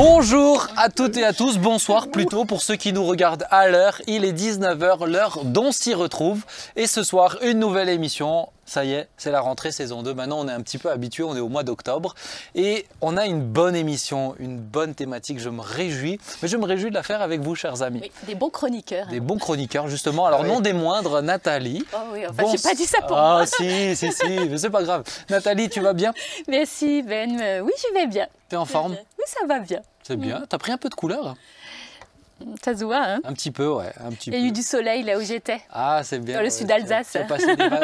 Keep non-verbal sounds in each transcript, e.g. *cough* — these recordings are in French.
Bonjour à toutes et à tous, bonsoir plutôt pour ceux qui nous regardent à l'heure. Il est 19h, l'heure dont s'y retrouve. Et ce soir, une nouvelle émission. Ça y est, c'est la rentrée saison 2. Maintenant, on est un petit peu habitué, on est au mois d'octobre. Et on a une bonne émission, une bonne thématique. Je me réjouis. Mais je me réjouis de la faire avec vous, chers amis. Oui, des bons chroniqueurs. Des bons chroniqueurs, justement. Alors, non des moindres, Nathalie. Oh oui, enfin, j'ai pas dit ça pour ah, moi. si, si, si, mais c'est pas grave. Nathalie, tu vas bien? Merci Ben, Euh, oui je vais bien. T'es en forme? Oui ça va bien. C'est bien. T'as pris un peu de couleur? Ça se voit hein Un petit peu, ouais. Un petit Il y a peu. eu du soleil là où j'étais. Ah, c'est bien. Dans le ouais. sud d'Alsace.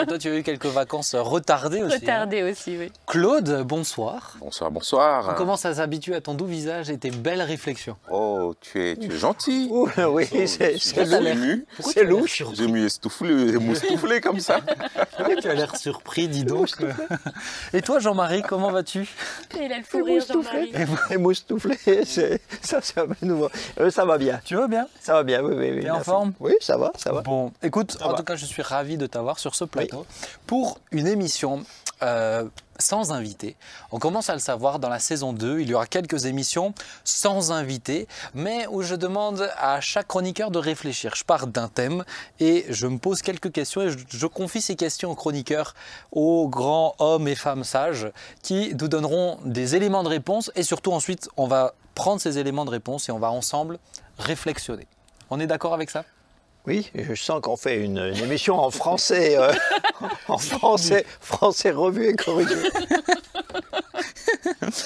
Toi, tu as eu quelques vacances retardées aussi. hein. Retardé aussi, oui. Claude, bonsoir. Bonsoir, bonsoir. On commence à s'habituer à ton doux visage et tes belles réflexions. Oh, tu es, tu es gentil. Ouh, oui, Oh, c'est ému. C'est louche. Je me estoufflé, moustouflé comme ça. Oui, tu as l'air surpris, dis donc? Et toi, Jean-Marie, comment vas-tu? Il a le fou rire Jean-Marie. Et moustouflé, *laughs* ça, c'est un peu nouveau. Euh, ça va bien. Tu vas bien? Ça va bien, oui, oui. oui T'es en forme? Oui, ça va, ça va. Bon, écoute, Ça en va. tout cas, je suis ravi de t'avoir sur ce plateau pour une émission euh, sans invité. On commence à le savoir, dans la saison 2, il y aura quelques émissions sans invité, mais où je demande à chaque chroniqueur de réfléchir. Je pars d'un thème et je me pose quelques questions et je, je confie ces questions aux chroniqueurs, aux grands hommes et femmes sages qui nous donneront des éléments de réponse et surtout ensuite, on va prendre ces éléments de réponse et on va ensemble réflexionner. On est d'accord avec ça? Oui, je sens qu'on fait une, une émission en français, euh, *laughs* en français, français revu et corrigé.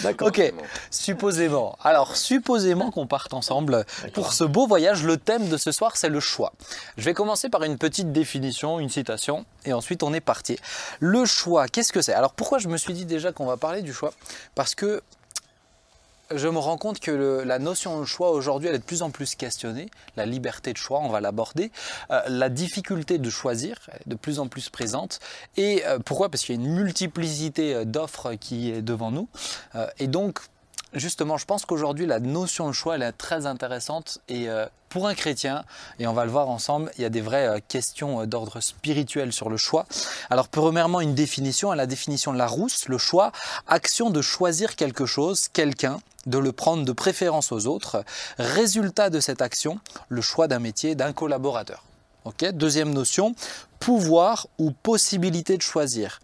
D'accord. Ok, supposément. Alors, supposément qu'on parte ensemble pour ce beau voyage. Le thème de ce soir, c'est le choix. Je vais commencer par une petite définition, une citation, et ensuite on est parti. Le choix, qu'est-ce que c'est? Alors, pourquoi je me suis dit déjà qu'on va parler du choix? Parce que je me rends compte que la notion de choix aujourd'hui, elle est de plus en plus questionnée. La liberté de choix, on va l'aborder. Euh, la difficulté de choisir est de plus en plus présente. Et euh, pourquoi? Parce qu'il y a une multiplicité euh, d'offres qui est devant nous. Et donc, justement, je pense qu'aujourd'hui, la notion de choix, elle est très intéressante. Et euh, pour un chrétien, et on va le voir ensemble, il y a des vraies euh, questions euh, d'ordre spirituel sur le choix. Alors, premièrement, une définition, la définition de Larousse, le choix, action de choisir quelque chose, quelqu'un, de le prendre de préférence aux autres. Résultat de cette action, le choix d'un métier, d'un collaborateur. Deuxième notion, pouvoir ou possibilité de choisir.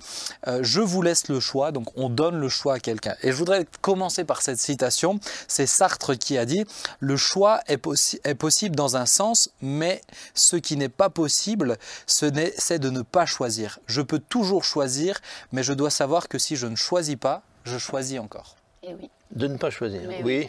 Euh, je vous laisse le choix, donc on donne le choix à quelqu'un. Et je voudrais commencer par cette citation. C'est Sartre qui a dit Le choix est, possi- est possible dans un sens, mais ce qui n'est pas possible, ce c'est de ne pas choisir. Je peux toujours choisir, mais je dois savoir que si je ne choisis pas, je choisis encore. Eh oui. De ne pas choisir. Mais oui.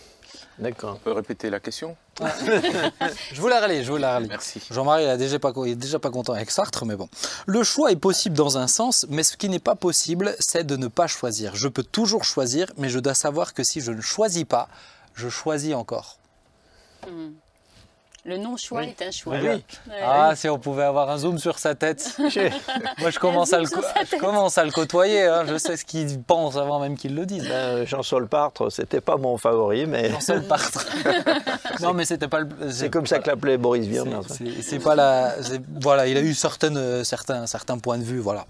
D'accord. On peut répéter la question? Je vous la relis, je vous la relis. Merci. Jean-Marie il est déjà pas, il est déjà pas content avec Sartre, mais bon. Le choix est possible dans un sens, mais ce qui n'est pas possible, c'est de ne pas choisir. Je peux toujours choisir, mais je dois savoir que si je ne choisis pas, je choisis encore. Le non-choix Oui. est un choix. Oui. Ouais. Ah, si on pouvait avoir un zoom sur sa tête. *laughs* Moi, je commence, à le, je commence à le côtoyer. hein. Je sais ce qu'il pense avant même qu'il le dise. Ben, Jean-Saul Partre, c'était pas mon favori, mais J'en seul *laughs* partre. non, mais c'était pas le. c'est comme ça que l'appelait Boris Vian. C'est- c'est pas la. c'est- Voilà, il a eu certaines, euh, certains, certains points de vue. Voilà.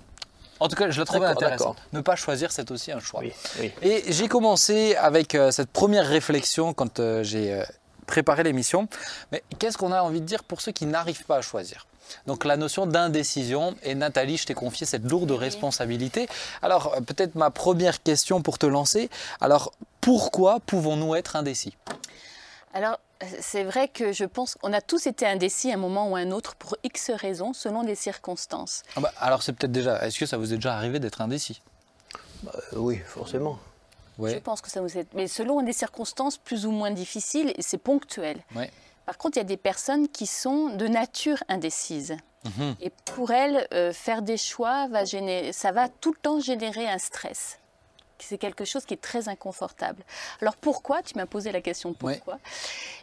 En tout cas, je la trouvais intéressante. Ne pas choisir, c'est aussi un choix. Oui, oui. Et j'ai commencé avec euh, cette première réflexion quand euh, j'ai euh, préparé l'émission. Mais qu'est-ce qu'on a envie de dire pour ceux qui n'arrivent pas à choisir? Donc la notion d'indécision, et Nathalie, je t'ai confié cette lourde responsabilité. Alors euh, peut-être ma première question pour te lancer. Alors pourquoi pouvons-nous être indécis? Alors, euh, c'est vrai que je pense qu'on a tous été indécis à un moment ou à un autre pour X raisons, selon des circonstances. Ah bah, Alors c'est peut-être déjà, est-ce que ça vous est déjà arrivé d'être indécis? Euh, oui, forcément. Je pense que ça nous est... Mais selon des circonstances plus ou moins difficiles, et c'est ponctuel. Ouais. Par contre, il y a des personnes qui sont de nature indécises. Mhm. Et pour elles, euh, faire des choix, va générer, ça va tout le temps générer un stress. C'est quelque chose qui est très inconfortable. Alors pourquoi? Tu m'as posé la question pourquoi?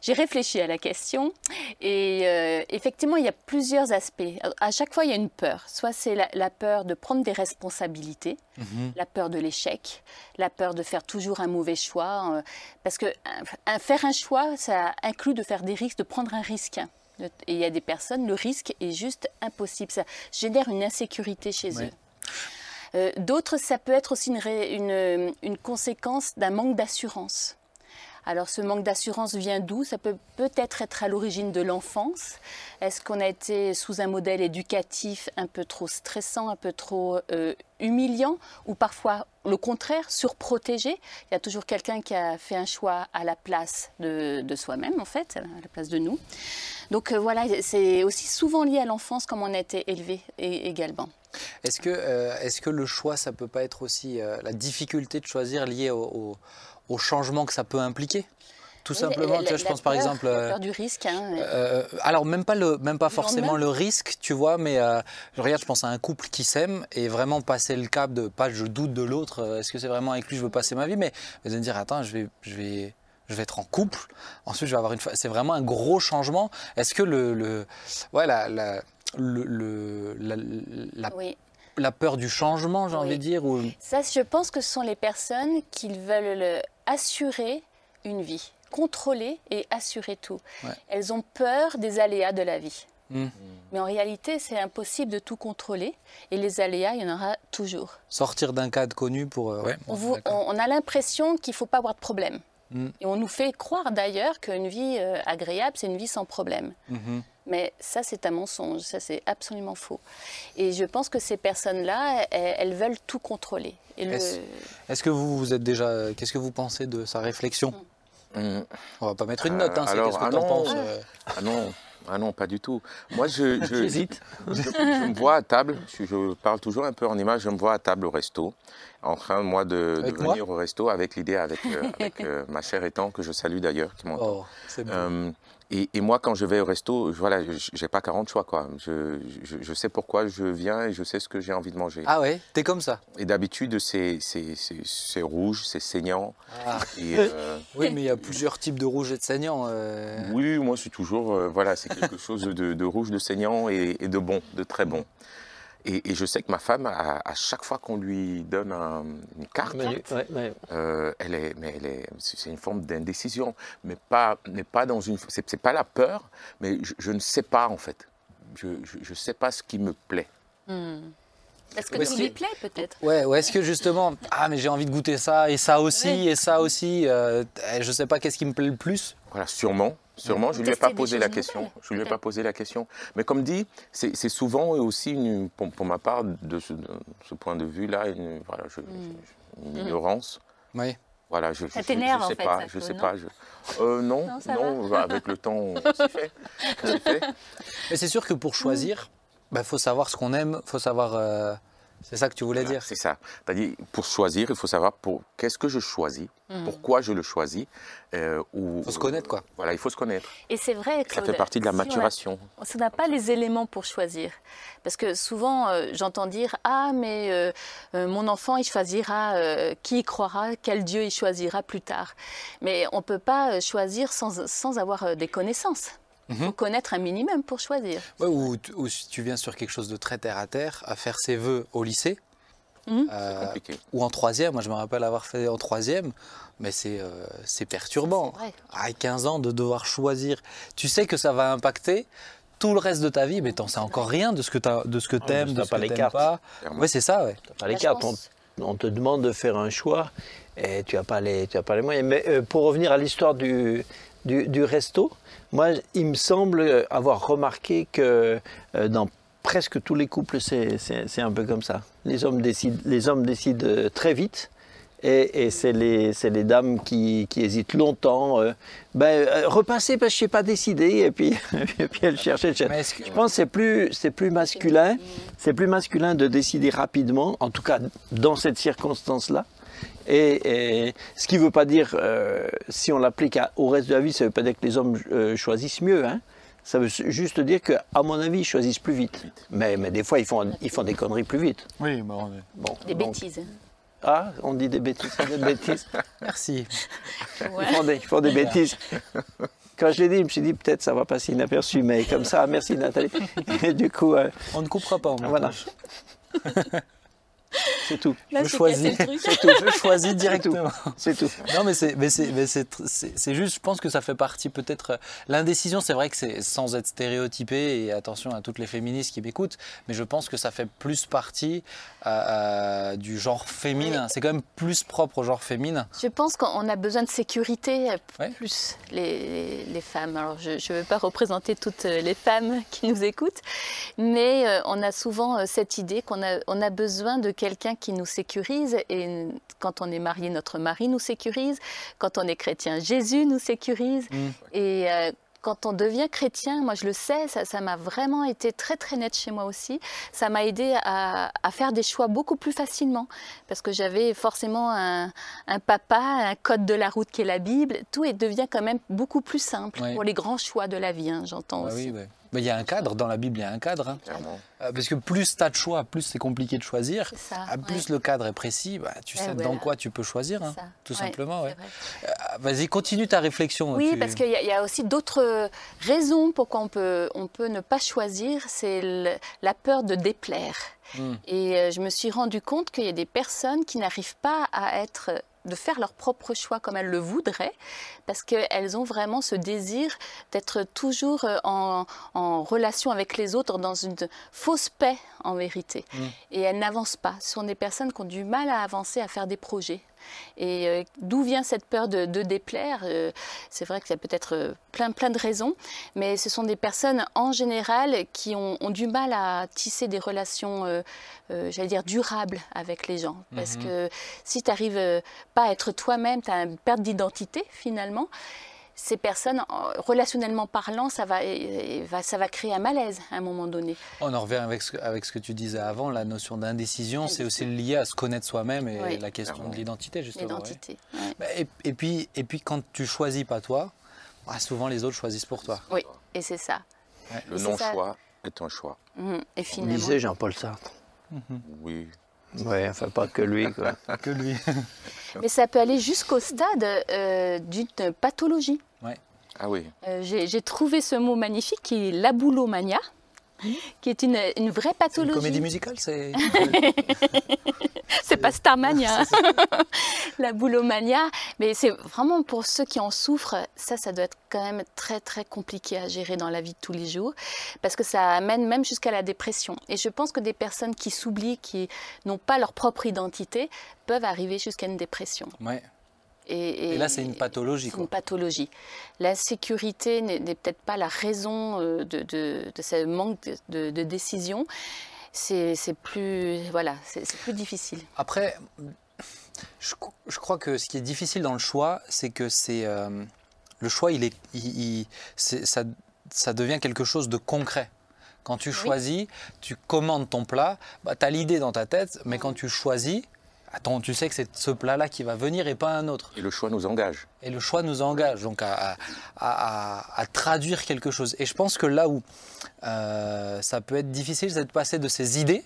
J'ai réfléchi à la question et euh, effectivement, il y a plusieurs aspects. À chaque fois, il y a une peur. Soit c'est la, la peur de prendre des responsabilités, Mhm. la peur de l'échec, la peur de faire toujours un mauvais choix. euh, parce que un- un- faire un choix, ça inclut de faire des risques, de prendre un risque. Et il y a des personnes, le risque est juste impossible. Ça génère une insécurité chez eux. Euh, D'autres, ça peut être aussi une, une, une conséquence d'un manque d'assurance. Alors ce manque d'assurance vient d'où? Ça peut peut-être être à l'origine de l'enfance. Est-ce qu'on a été sous un modèle éducatif un peu trop stressant, un peu trop euh, humiliant, ou parfois le contraire, surprotégé? Il y a toujours quelqu'un qui a fait un choix à la place de, soi-même, en fait, à la place de nous. Donc euh, voilà, c'est aussi souvent lié à l'enfance, comme on a été élevé également. Est-ce que, euh, est que le choix, ça peut pas être aussi la difficulté de choisir liée au changement que ça peut impliquer tout simplement, tu vois, je pense par exemple. La peur du risque. Hein, euh, alors même pas le, même pas forcément le risque, tu vois, mais euh, je regarde, je pense à un couple qui s'aime et vraiment passer le cap de pas, je doute de l'autre. Euh, est-ce que c'est vraiment avec lui que je veux passer ma vie Mais vous allez me dire, attends, je vais, je vais, je vais être en couple. Ensuite, je vais avoir une. C'est vraiment un gros changement. Est-ce que le, le, ouais, la, la, le, la, la la peur du changement, j'ai envie de dire ou... Ça, je pense que ce sont les personnes qui veulent assurer une vie, contrôler et assurer tout. Elles ont peur des aléas de la vie. Hmm. Mais en réalité, c'est impossible de tout contrôler et les aléas, il y en aura toujours. Sortir d'un cadre connu pour... Euh, on, a l'impression qu'il ne faut pas avoir de problème. Hmm. Et on nous fait croire d'ailleurs qu'une vie euh, agréable, c'est une vie sans problème. Hmm. Mais ça, c'est un mensonge, ça, c'est absolument faux. Et je pense que ces personnes-là, elles, veulent tout contrôler. Est-ce que vous, vous êtes déjà. Qu'est-ce que vous pensez de sa réflexion? On mm. On va pas mettre une note, hein, c'est qu'est-ce que tu en penses euh? Ah non ah non, pas du tout. Moi, je, *laughs* je, je, je, me vois à table, je, parle toujours un peu en image, je me vois à table au resto, en train, moi, de, venir au resto avec l'idée, avec, euh, avec euh, ma chère étant, que je salue d'ailleurs, qui m'entend. Oh, c'est bon. Et, moi, quand je vais au resto, voilà, j'ai pas 40 choix, quoi. Je, je, sais pourquoi je viens et je sais ce que j'ai envie de manger. Ah ouais, t'es comme ça? Et d'habitude, c'est rouge, c'est saignant. Ah. *laughs* Euh, oui, mais il y a plusieurs types de rouge et de saignant. Euh. Oui, moi, c'est toujours, euh, voilà, c'est quelque *laughs* chose de, de, rouge, de saignant et, et, de bon, de très bon. Et, je sais que ma femme, à, chaque fois qu'on lui donne une carte, euh, elle est, mais elle est, c'est une forme d'indécision, mais pas, mais pas dans une, c'est, pas la peur, mais je, ne sais pas en fait. Je ne sais pas ce qui me plaît. Hmm. Est-ce que ça lui plaît peut-être? Ouais, ou est-ce que justement, ah mais j'ai envie de goûter ça et ça aussi et ça aussi, euh, je ne sais pas qu'est-ce qui me plaît le plus. Voilà, sûrement. Sûrement, je ne lui ai pas posé la question. Je lui ai pas posé la question. Mais comme dit, c'est souvent aussi, une, pour, ma part, de ce, point de vue-là, une, voilà, hmm. ignorance. Oui. Voilà, je, ça t'énerve en fait. Pas, je sais pas. Euh, non, non, avec le temps, c'est fait. fait. Mais c'est sûr que pour choisir, il bah, faut savoir ce qu'on aime, il faut savoir. Euh, c'est ça que tu voulais dire C'est ça. C'est-à-dire, pour choisir, il faut savoir pour qu'est-ce que je choisis, hmm. pourquoi je le choisis. Euh, il faut se connaître, quoi. Voilà, il faut se connaître. Et c'est vrai que ça fait partie de la maturation. On n'a pas les éléments pour choisir. Parce que souvent, euh, j'entends dire Ah, mais euh, mon enfant, il choisira qui il croira, quel Dieu il choisira plus tard. Mais on ne peut pas choisir sans, sans avoir des connaissances. Il faut mhm. connaître un minimum pour choisir. ou, si tu viens sur quelque chose de très terre à terre, à faire ses vœux au lycée, mhm. euh, ou en troisième, moi je me rappelle avoir fait en troisième, mais c'est euh, perturbant. À 15 ans, de devoir choisir, tu sais que ça va impacter tout le reste de ta vie, mais tu sais encore rien de ce que tu de ce que ah, aimes, de ce que tu n'aimes pas. Oui, c'est ça, ouais. pas les cartes. On, te demande de faire un choix et tu n'as pas, les, tu as pas les moyens. Mais euh, pour revenir à l'histoire du, du, resto, moi, il me semble avoir remarqué que euh, dans presque tous les couples, c'est un peu comme ça. Les hommes décident, les hommes décident euh, très vite. Et, c'est les, les, dames qui, qui, hésitent longtemps. Euh, ben, repasser parce que je n'ai pas décidé. Et puis, *laughs* et puis elles cherchent. Je pense que c'est plus, plus masculin. C'est plus masculin de décider rapidement, en tout cas dans cette circonstance-là. Et, ce qui ne veut pas dire, euh, si on l'applique au reste de la vie, ça ne veut pas dire que les hommes euh, choisissent mieux. Hein. Ça veut juste dire qu'à mon avis, ils choisissent plus vite. Mais, mais, des fois, ils font, ils font des conneries plus vite. Oui, bah, on est... bon, des bêtises. Ah, on dit des bêtises, des bêtises. *laughs* Merci. Ils, font des, ils, font des, bêtises. Quand je l'ai dit, je me suis dit peut-être ça va passer inaperçu, mais comme ça, merci Nathalie. *laughs* Et du coup, on ne coupera pas. Voilà. *laughs* C'est tout. je choisis. *laughs* Je choisis directement. C'est tout. Non, mais c'est, mais c'est, juste, je pense que ça fait partie peut-être. L'indécision, c'est vrai que c'est sans être stéréotypé, et attention à toutes les féministes qui m'écoutent, mais je pense que ça fait plus partie euh, euh, du genre féminin. C'est quand même plus propre au genre féminin. Je pense qu'on a besoin de sécurité, plus les, les, femmes. Alors, je ne veux pas représenter toutes les femmes *laughs* qui nous écoutent, mais euh, on a souvent cette idée qu'on a, on a besoin de quelqu'un qui nous sécurise. Et quand on est marié, notre mari nous sécurise. Quand on est chrétien, Jésus nous sécurise. Mm. Et quand on devient chrétien, moi je le sais, ça m'a vraiment été très très net chez moi aussi. Ça m'a aidé à, faire des choix beaucoup plus facilement parce que j'avais forcément un, papa, un code de la route qui est la Bible. Tout devient quand même beaucoup plus simple pour les grands choix de la vie, hein, j'entends bah aussi. Mais il y a un cadre, dans la Bible, il y a un cadre. Hein. Euh, parce que plus tu as de choix, plus c'est compliqué de choisir. Ah, plus le cadre est précis, bah, tu sais dans quoi tu peux choisir, hein, tout simplement. Euh, vas-y, continue ta réflexion. Oui, parce qu'il y, a aussi d'autres raisons pourquoi on peut, on peut ne pas choisir. C'est la peur de déplaire. Hmm. Et euh, je me suis rendu compte qu'il y a des personnes qui n'arrivent pas à être de faire leur propre choix comme elles le voudraient, parce qu'elles ont vraiment ce désir d'être toujours euh, en, relation avec les autres dans une fausse paix en vérité. Mm. Et elles n'avancent pas. Ce sont des personnes qui ont du mal à avancer, à faire des projets. Et euh, d'où vient cette peur de, déplaire euh, C'est vrai qu'il y a peut-être euh, plein, plein de raisons, mais ce sont des personnes en général qui ont, du mal à tisser des relations, j'allais dire, durables avec les gens. Parce mhm. que si tu n'arrives pas à être toi-même, tu as une perte d'identité finalement ces personnes, relationnellement parlant, ça va, ça va créer un malaise à un moment donné. On en revient avec ce, avec ce que tu disais avant, la notion d'indécision, c'est aussi lié à se connaître soi-même et la question de l'identité, justement. L'identité. Bah, et, puis, et puis, quand tu choisis pas toi, bah, souvent les autres choisissent pour toi. Oui, et c'est ça. Le non-choix est un choix. Mmh. Et finalement... Lisez Jean-Paul Sartre. Oui, oui, enfin pas que lui. Quoi. *laughs* que lui. Mais ça peut aller jusqu'au stade euh, d'une pathologie. Ouais. Ah oui. Euh, j'ai trouvé ce mot magnifique qui est l'aboulomania qui est une, une vraie pathologie. Une comédie musicale, c'est. *laughs* *laughs* c'est pas Starmania, *laughs* *laughs* la boulomania. Mais c'est vraiment pour ceux qui en souffrent, ça, ça doit être quand même très très compliqué à gérer dans la vie de tous les jours, parce que ça amène même jusqu'à la dépression. Et je pense que des personnes qui s'oublient, qui n'ont pas leur propre identité, peuvent arriver jusqu'à une dépression. Ouais. Et, là, c'est une pathologie. C'est une pathologie. La sécurité n'est peut-être pas la raison euh, de, de, ce manque de, décision. C'est plus, voilà, c'est plus difficile. Après, je, je, crois que ce qui est difficile dans le choix, c'est que c'est euh, le choix, il est, il, ça, ça devient quelque chose de concret. Quand tu choisis, tu commandes ton plat, bah, tu as l'idée dans ta tête, mais quand tu choisis, attends, tu sais que c'est ce plat-là qui va venir et pas un autre. Et le choix nous engage. Et le choix nous engage, donc à, traduire quelque chose. Et je pense que là où euh, ça peut être difficile, c'est de passer de ces idées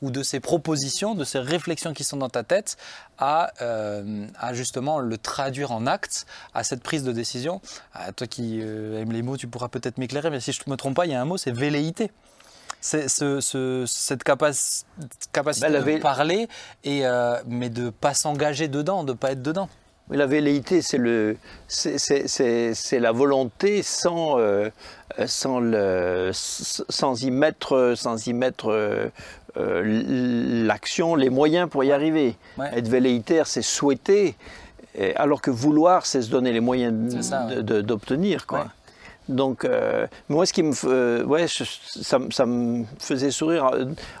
ou de ces propositions, de ces réflexions qui sont dans ta tête, à, euh, justement le traduire en actes, à cette prise de décision. Ah, toi qui euh, aimes les mots, tu pourras peut-être m'éclairer, mais si je ne me trompe pas, il y a un mot, c'est velléité ce, cette capacité de parler, et, euh, mais de ne pas s'engager dedans, de ne pas être dedans. Mais la velléité, c'est la volonté sans, euh, sans, le, sans y mettre, sans y mettre euh, l'action, les moyens pour y arriver. Être velléitaire, c'est souhaiter, alors que vouloir, c'est se donner les moyens d'obtenir. quoi. Donc, euh, moi, ce qui me, euh, ouais, ça, ça, me faisait sourire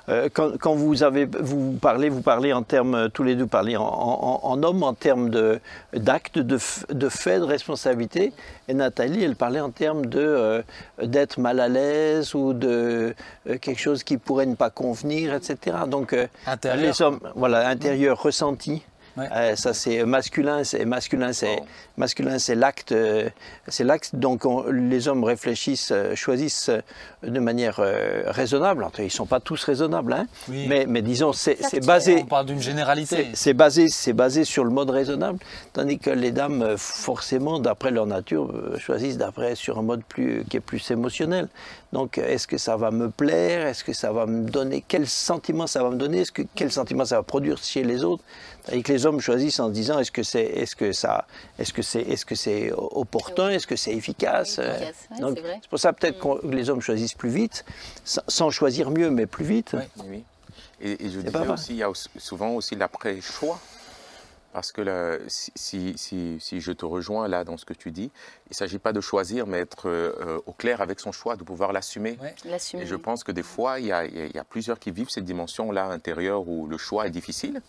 euh, quand, quand, vous avez, vous parlez, vous parlez en termes, tous les deux parlez en, en, en homme, en termes de d'actes, de, de faits, de responsabilité. Et Nathalie, elle parlait en termes de d'être mal à l'aise ou de quelque chose qui pourrait ne pas convenir, etc. Donc, intérieur. les hommes, voilà, intérieur, ressenti. Euh, ça c'est masculin, c'est masculin, c'est masculin, c'est l'acte, euh, c'est l'acte. Donc les hommes réfléchissent, euh, choisissent de manière raisonnable. Ils ils sont pas tous raisonnables, hein, mais, mais disons c'est basé. On parle d'une généralité. C'est basé, c'est basé sur le mode raisonnable, tandis que les dames forcément, d'après leur nature, choisissent d'après sur un mode plus qui est plus émotionnel. Donc, est-ce que ça va me plaire? Est-ce que ça va me donner? Quel sentiment ça va me donner? Est-ce que quel sentiment ça va produire chez les autres? Et que les hommes choisissent en se disant est-ce que c'est est-ce que ça est-ce que c'est est-ce que c'est opportun? Est-ce que c'est efficace, Donc, c'est pour ça peut-être mm. que les hommes choisissent plus vite, sans choisir mieux, mais plus vite. Oui. Et, je disais aussi, il y a souvent aussi l'après-choix. Parce que si, si, je te rejoins là dans ce que tu dis, il ne s'agit pas de choisir, mais être euh, au clair avec son choix, de pouvoir l'assumer. Et je pense que des fois, il y, a, plusieurs qui vivent cette dimension-là intérieure où le choix est difficile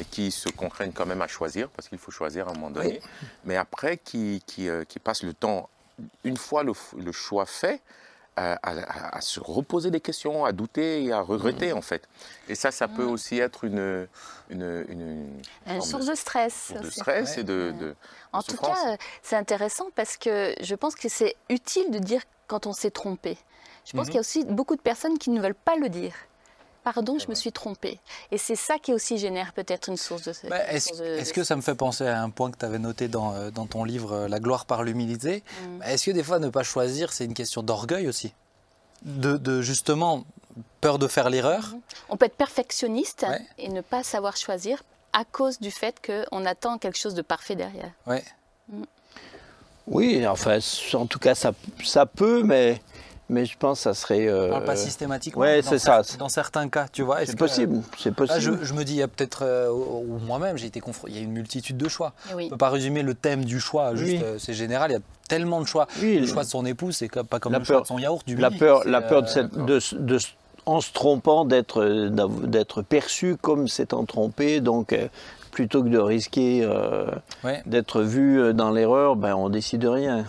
et qui se contraignent quand même à choisir, parce qu'il faut choisir à un moment donné. Mais après, qui, qui, euh, qui, passent le temps, une fois le, le choix fait, à, se reposer des questions, à douter et à regretter en fait. Et ça, ça peut mm. aussi être une, une, une, source de, stress. De stress et de, En tout cas, c'est intéressant parce que je pense que c'est utile de dire quand on s'est trompé. Je pense mm-hmm. qu'il y a aussi beaucoup de personnes qui ne veulent pas le dire pardon, je me suis trompée. Et c'est ça qui aussi génère peut-être une source de... Bah, est-ce que ça me fait penser à un point que tu avais noté dans, euh, dans, ton livre euh, La gloire par l'humilité? Mm. Est-ce que des fois ne pas choisir, c'est une question d'orgueil aussi? De, justement peur de faire l'erreur? Mm-hmm. On peut être perfectionniste et ne pas savoir choisir à cause du fait qu'on attend quelque chose de parfait derrière. Ouais. Mm. Oui, enfin, en tout cas, ça, ça peut, mais mais je pense que ça serait. Euh, pas systématiquement. Ouais, c'est ça. Dans certains cas, tu vois. C'est possible. C'est possible. je, me dis, il y a peut-être, euh, ou moi-même, j'ai été confronté. Il y a une multitude de choix. Eh On ne peut pas résumer le thème du choix. Juste, euh, c'est général. Il y a tellement de choix. le choix de son épouse, c'est pas comme le choix de son yaourt. Du la peur, la peur de, cette, de, de, en se trompant, d'être, d'être perçu comme s'étant trompé. Donc, plutôt que de risquer d'être vu dans l'erreur, ben, on décide de rien.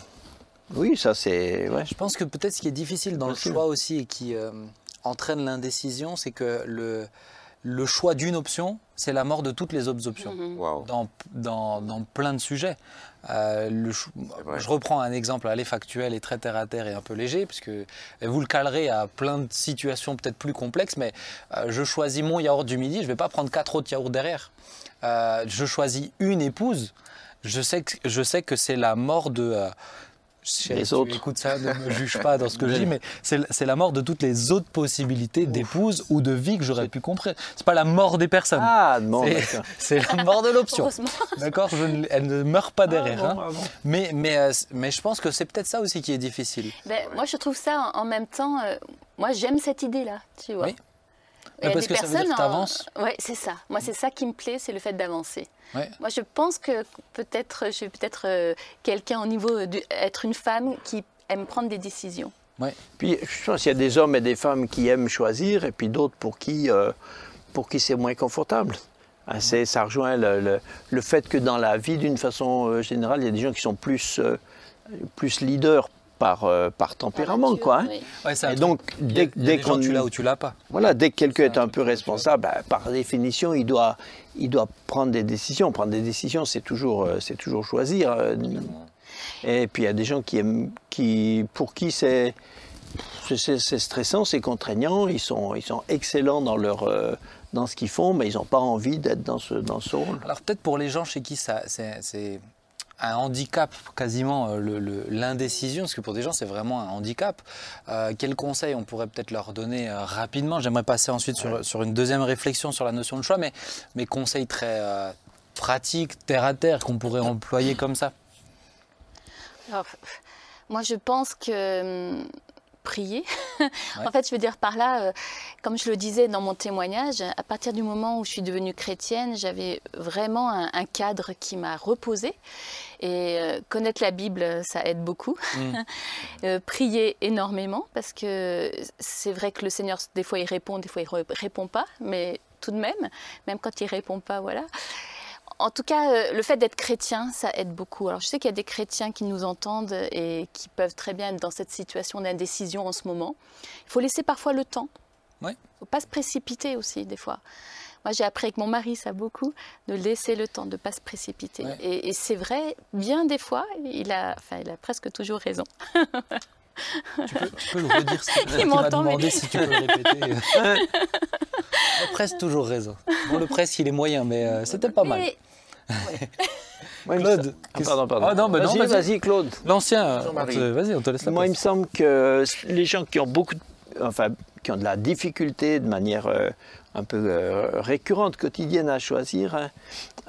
Oui, ça c'est. Je pense que peut-être ce qui est difficile dans le choix aussi et qui euh, entraîne l'indécision, c'est que le, le choix d'une option, c'est la mort de toutes les autres options mhm. dans, dans, dans, plein de sujets. Euh, le, je reprends un exemple allez, factuel et très terre à terre et un peu léger, puisque vous le calerez à plein de situations peut-être plus complexes, mais euh, je choisis mon yaourt du midi, je ne vais pas prendre quatre autres yaourts derrière. je choisis une épouse, je sais que, je sais que c'est la mort de les autres. Ça, ne me juge pas dans ce que je *laughs* dis, mais c'est la mort de toutes les autres possibilités d'épouse ou de vie que j'aurais pu comprendre. C'est pas la mort des personnes. Ah, non, C'est *laughs* la mort de l'option. D'accord Elle ne meurt pas ah, derrière. Hein. Ah, mais, mais, euh, mais je pense que c'est peut-être ça aussi qui est difficile. Ben, moi, je trouve ça en, même temps. Euh, moi, j'aime cette idée-là, tu vois. Oui. Parce que ça veut dire que tu avances. Oui, c'est ça. Moi, c'est ça qui me plaît, c'est le fait d'avancer. Moi, je pense que peut-être, je suis peut-être euh, quelqu'un au niveau d'être une femme qui aime prendre des décisions. Ouais. Puis, je pense qu'il y a des hommes et des femmes qui aiment choisir, et puis d'autres pour qui, euh, pour qui c'est moins confortable. Hein, ça rejoint le, le, fait que dans la vie, d'une façon euh, générale, il y a des gens qui sont plus, plus leaders par, euh, par tempérament, quoi. Hein. et donc, dès, dès qu'on tu l'as ou tu l'as pas. Voilà, dès que quelqu'un est un peu responsable, bah, par définition, il doit, il doit prendre des décisions. Prendre des décisions, c'est toujours, euh, c'est toujours choisir. Euh, et puis il y a des gens qui aiment, qui, pour qui c'est c'est stressant, c'est contraignant. Ils sont, ils sont excellents dans leur dans ce qu'ils font, mais ils n'ont pas envie d'être dans ce, dans ce rôle. Alors peut-être pour les gens chez qui ça, c'est un handicap quasiment euh, l'indécision, parce que pour des gens c'est vraiment un handicap. Euh, quels conseils on pourrait peut-être leur donner euh, rapidement? J'aimerais passer ensuite sur, une deuxième réflexion sur la notion de choix, mais mes conseils très pratiques, terre à terre, qu'on pourrait employer comme ça. moi je pense que prier. en fait, je veux dire par là, euh, comme je le disais dans mon témoignage, à partir du moment où je suis devenue chrétienne, j'avais vraiment un, cadre qui m'a reposée. Et euh, connaître la Bible, ça aide beaucoup. Mm. *laughs* Euh, prier énormément, parce que c'est vrai que le Seigneur, des fois, il répond, des fois, il ne répond pas, mais tout de même, même quand il ne répond pas, voilà en tout cas, euh, le fait d'être chrétien, ça aide beaucoup. Alors, je sais qu'il y a des chrétiens qui nous entendent et qui peuvent très bien être dans cette situation d'indécision en ce moment. Il faut laisser parfois le temps. Il ne faut pas se précipiter aussi, des fois. Moi, j'ai appris avec mon mari, ça beaucoup, de laisser le temps, de ne pas se précipiter. Et, c'est vrai, bien des fois, il a, enfin, il a presque toujours raison. *laughs* tu, peux, le redire si tu m'a demandé si tu peux *laughs* le répéter. le presque toujours raison. Bon, le presque, il est moyen, mais euh, c'était pas mal. *laughs* Claude. Ah, pardon, pardon. Ah, non, vas-y, vas-y, Claude. L'ancien, vas-y, on te laisse la Moi, il me semble que les gens qui ont beaucoup, enfin, qui ont de la difficulté de manière euh, un peu euh, récurrente, quotidienne à choisir, hein,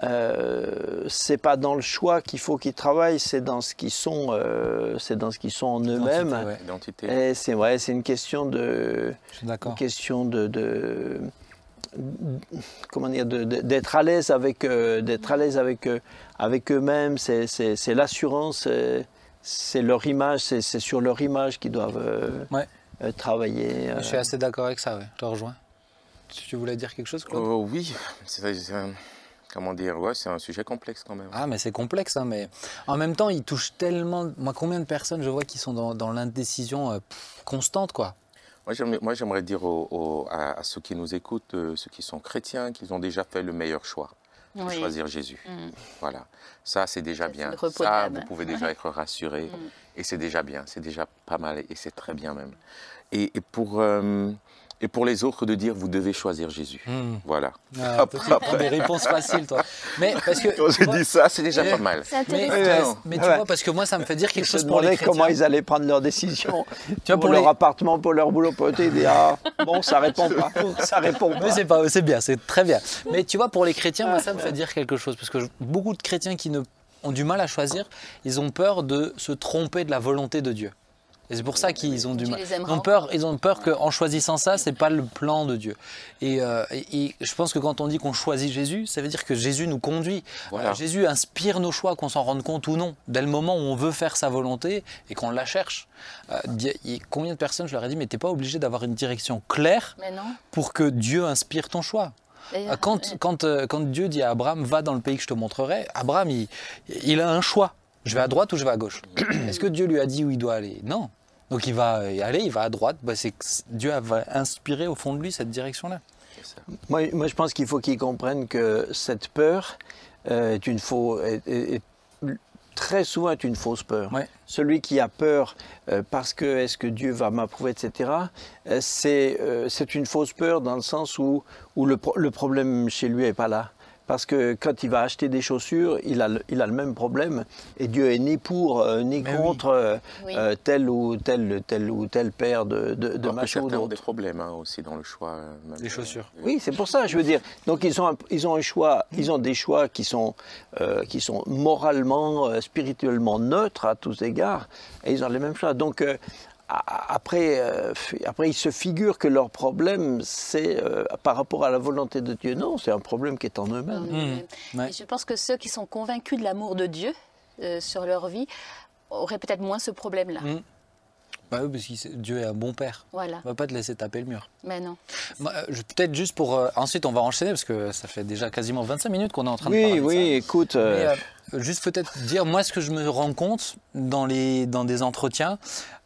euh, c'est pas dans le choix qu'il faut qu'ils travaillent, c'est dans ce qu'ils sont, euh, c'est dans ce qu'ils sont en eux-mêmes. Et c'est vrai, c'est une question de, une question de, de comment dire, d'être à l'aise avec, d'être à l'aise avec, avec eux-mêmes. C'est l'assurance, c'est leur image, c'est sur leur image qu'ils doivent travailler. Je suis assez d'accord avec ça, je te rejoins. Tu voulais dire quelque chose, Claude? Oh, Oui, c'est un, comment dire, ouais, c'est un sujet complexe quand même. Ah, mais c'est complexe, hein, mais en même temps, il touche tellement. Moi, combien de personnes je vois qui sont dans, l'indécision euh, constante, quoi? Moi, j'aimerais dire à, ceux qui nous écoutent, euh, ceux qui sont chrétiens, qu'ils ont déjà fait le meilleur choix. De choisir Jésus. Mm. Voilà. Ça, c'est déjà bien. Ça, vous pouvez déjà être rassuré. Mm. Et c'est déjà bien. C'est déjà pas mal. Et c'est très bien même. Et, pour. Euh, et pour les autres de dire vous devez choisir Jésus. Hmm. Voilà. Ah, après, des réponses faciles, toi. Mais parce que quand j'ai dit ça, c'est déjà pas mal. Mais, mais, tu vois, parce que moi, ça me fait dire quelque chose pour les chrétiens. comment ils allaient prendre leurs décisions tu vois, pour, leur appartement, pour leur boulot, pour dire ah, bon, ça répond pas, ça répond pas. c'est pas, c'est bien, c'est très bien. Mais tu vois, pour les chrétiens, moi, ça me fait dire quelque chose, parce que beaucoup de chrétiens qui ne ont du mal à choisir, ils ont peur de se tromper de la volonté de Dieu. Et c'est pour ça qu'ils ont du mal. Ils ont peur, ils ont peur qu'en choisissant ça, c'est pas le plan de Dieu. Euh, et, je pense que quand on dit qu'on choisit Jésus, ça veut dire que Jésus nous conduit. Euh, Jésus inspire nos choix, qu'on s'en rende compte ou non. Dès le moment où on veut faire sa volonté et qu'on la cherche. Euh, combien de personnes je leur ai dit, mais t'es pas obligé d'avoir une direction claire pour que Dieu inspire ton choix. Quand, quand, quand, Dieu dit à Abraham, va dans le pays que je te montrerai, Abraham, il, il a un choix. Je vais à droite ou je vais à gauche? *clears throat* Est-ce que Dieu lui a dit où il doit aller? Non. Donc il va y aller, il va à droite. Bah, c'est Dieu va inspirer au fond de lui cette direction-là. Moi, moi, je pense qu'il faut qu'il comprenne que cette peur euh, est une fausse, très souvent est une fausse peur. Celui qui a peur euh, parce que est-ce que Dieu va m'approuver, etc., euh, c'est une fausse peur dans le sens où, où le, le problème chez lui n'est pas là. Parce que quand il va acheter des chaussures, il a, le, il a le même problème. Et Dieu est ni pour euh, ni contre euh, euh, tel ou tel, tel ou tel paire de, de, de machin ont des problèmes hein, aussi dans le choix. des chaussures. Oui, c'est pour ça, je veux dire. Donc ils ont, ils ont un choix, ils ont des choix qui sont, qui sont moralement, spirituellement neutres à tous égards, et ils ont les mêmes choix. Donc après, euh, après, ils se figurent que leur problème, c'est euh, par rapport à la volonté de Dieu. Non, c'est un problème qui est en eux-mêmes. Mmh. Je pense que ceux qui sont convaincus de l'amour de Dieu euh, sur leur vie auraient peut-être moins ce problème-là. Mmh. Bah oui, parce que Dieu est un bon père. Voilà. Il ne va pas te laisser taper le mur. Mais non. Peut-être juste pour... ensuite, on va enchaîner, parce que ça fait déjà quasiment 25 minutes qu'on est en train de parler Oui, oui, écoute... juste peut-être dire, moi, ce que je me rends compte dans, les, dans des entretiens,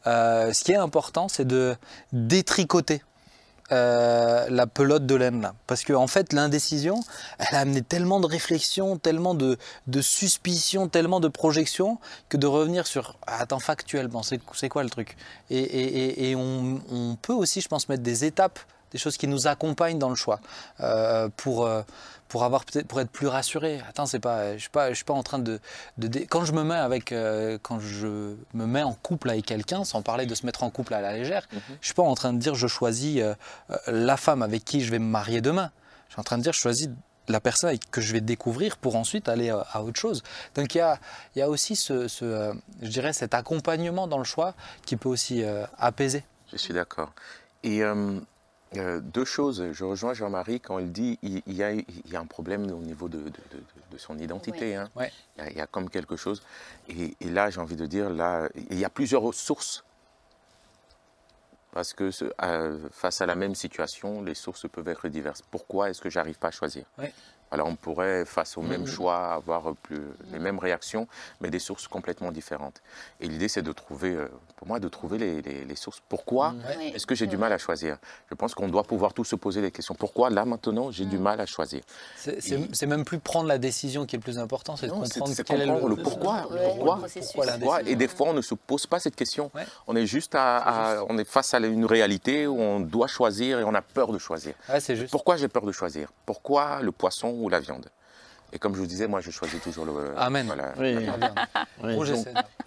euh, ce qui est important, c'est de détricoter. Euh, la pelote de laine là. Parce qu'en en fait, l'indécision, elle a amené tellement de réflexion, tellement de, de suspicion, tellement de projection, que de revenir sur ah, attends, factuellement, c'est quoi le truc? Et, on, peut aussi, je pense, mettre des étapes, des choses qui nous accompagnent dans le choix euh, pour pour avoir pour être plus rassuré. Attends, c'est pas, je suis pas, je suis pas en train de, de, quand je me mets avec, euh, quand je me mets en couple avec quelqu'un, sans parler de se mettre en couple à la légère, je mhm. ne je suis pas en train de dire je choisis euh, euh, la femme avec qui je vais me marier demain. Je suis en train de dire je choisis la personne que je vais découvrir pour ensuite aller à autre chose. Donc il y a, il y a aussi ce, ce je dirais cet accompagnement dans le choix qui peut aussi apaiser. Je suis d'accord. Et euh, deux choses. Je rejoins Jean-Marie quand il dit il, y a, il y a un problème au niveau de, de, son identité. Hein. Il, y a, comme quelque chose. Et, là, j'ai envie de dire, là, il y a plusieurs sources. Parce que euh, face à la même situation, les sources peuvent être diverses. Pourquoi est-ce que j'arrive pas à choisir? Alors on pourrait, face au même mm-hmm. choix, avoir plus, les mêmes réactions, mais des sources complètement différentes. Et l'idée, c'est de trouver, euh, pour moi, de trouver les, sources. Pourquoi est-ce que j'ai du mal à choisir? Je pense qu'on doit pouvoir tous se poser des questions. Pourquoi, là, maintenant, j'ai du mal à choisir? C'est même plus prendre la décision qui est le plus important, c'est de comprendre, quel est le, pourquoi. pourquoi, Et des fois, on ne se pose pas cette question. On est juste à, on est face à une réalité où on doit choisir et on a peur de choisir. Pourquoi j'ai peur de choisir? Pourquoi le poisson ou la viande. Et comme je vous disais, moi, je choisis toujours le. Amen. oui.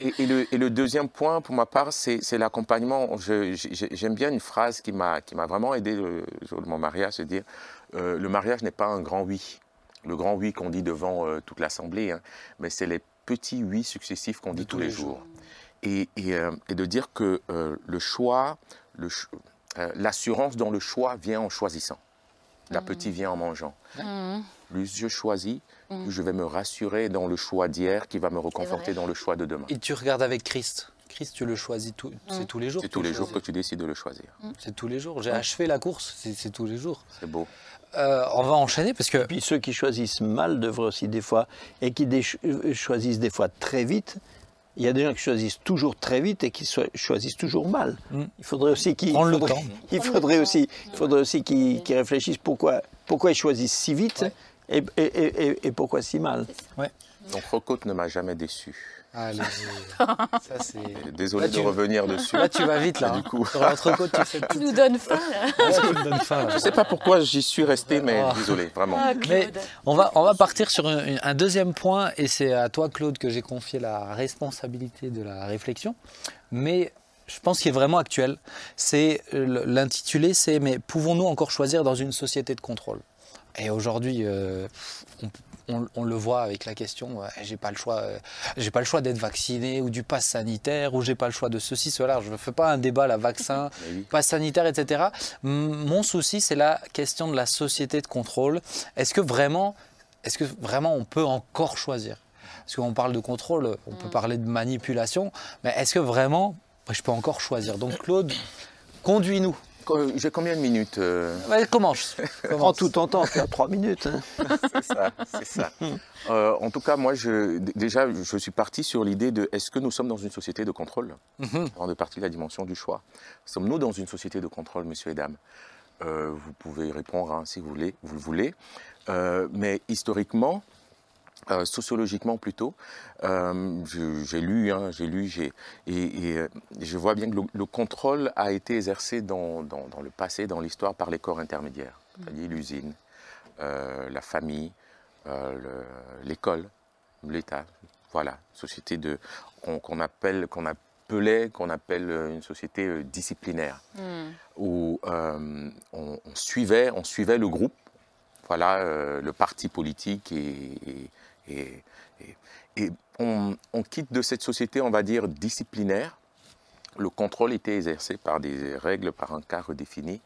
et, le, deuxième point, pour ma part, c'est l'accompagnement. J'aime bien une phrase qui m'a vraiment aidé le jour de mon mariage, c'est dire euh, le mariage n'est pas un grand oui. Le grand oui qu'on dit devant euh, toute l'assemblée, hein, mais c'est les petits oui successifs qu'on dit tous, les jours. Et, euh, et, de dire que le choix, l'assurance dans le choix vient en choisissant. L'appétit mmh. vient en mangeant. Mmh. Plus je choisis, plus mmh. je vais me rassurer dans le choix d'hier qui va me reconforter dans le choix de demain. Et tu regardes avec Christ. Christ, tu le choisis tout, c'est tous les jours. C'est tous les jours que tu décides de le choisir. C'est tous les jours. J'ai achevé la course, c'est tous les jours. C'est beau. Euh, on va enchaîner parce que. puis ceux qui choisissent mal devraient aussi des fois, et qui euh, choisissent des fois très vite, il y a des gens qui choisissent toujours très vite et qui choisissent toujours mal. Mm. Il faudrait aussi qu'ils. le *laughs* temps. Il faudrait aussi, il faudrait aussi qu'ils réfléchissent pourquoi, pourquoi ils choisissent si vite et, et, et, pourquoi si mal. Ouais. Donc Rocote ne m'a jamais déçu. Allez, *laughs* ça c'est. Désolé de revenir dessus. Là, tu vas vite là. Du coup. Sur tu, sais, *laughs* tu nous donnes faim. Je ne sais pas pourquoi j'y suis resté, mais oh. désolé, vraiment. Ah, mais on va, on va partir sur un, deuxième point, et c'est à toi, Claude, que j'ai confié la responsabilité de la réflexion. Mais je pense qu'il est vraiment actuel. C'est l'intitulé, c'est mais pouvons-nous encore choisir dans une société de contrôle? Et aujourd'hui, euh, on, on, le voit avec la question j'ai pas le choix, euh, j'ai pas le choix d'être vacciné ou du pass sanitaire ou j'ai pas le choix de ceci, cela. Je ne fais pas un débat la vaccin, *laughs* pass sanitaire, etc. Mon souci, c'est la question de la société de contrôle. Est-ce que vraiment, est-ce que vraiment on peut encore choisir? Parce qu'on parle de contrôle, on peut mm. parler de manipulation, mais est-ce que vraiment je peux encore choisir? Donc Claude, conduis-nous. J'ai combien de minutes euh Commence. *laughs* En tout temps, faire trois minutes. Hein. *laughs* c'est ça, c'est ça. *laughs* Euh, en tout cas, moi, je, déjà, je suis parti sur l'idée de est-ce que nous sommes dans une société de contrôle? Mm de partie de la dimension du choix. Sommes-nous dans une société de contrôle, messieurs et dames? Euh, Vous pouvez répondre hein, si vous voulez. Vous le voulez. mais historiquement, euh, sociologiquement plutôt. Euh, j'ai lu, hein, j'ai lu, j'ai et, et, euh, je vois bien que le, contrôle a été exercé dans, dans, dans le passé, dans l'histoire, par les corps intermédiaires, mmh. c'est-à-dire l'usine, la famille, l'école, l'État. Voilà, société de qu'on appelle qu'on appelait qu'on appelle une société disciplinaire mmh. où on, on, suivait on suivait le groupe voilà le parti politique et, et, et, on, quitte de cette société, on va dire, disciplinaire. Le contrôle était exercé par des règles, par un cadre défini,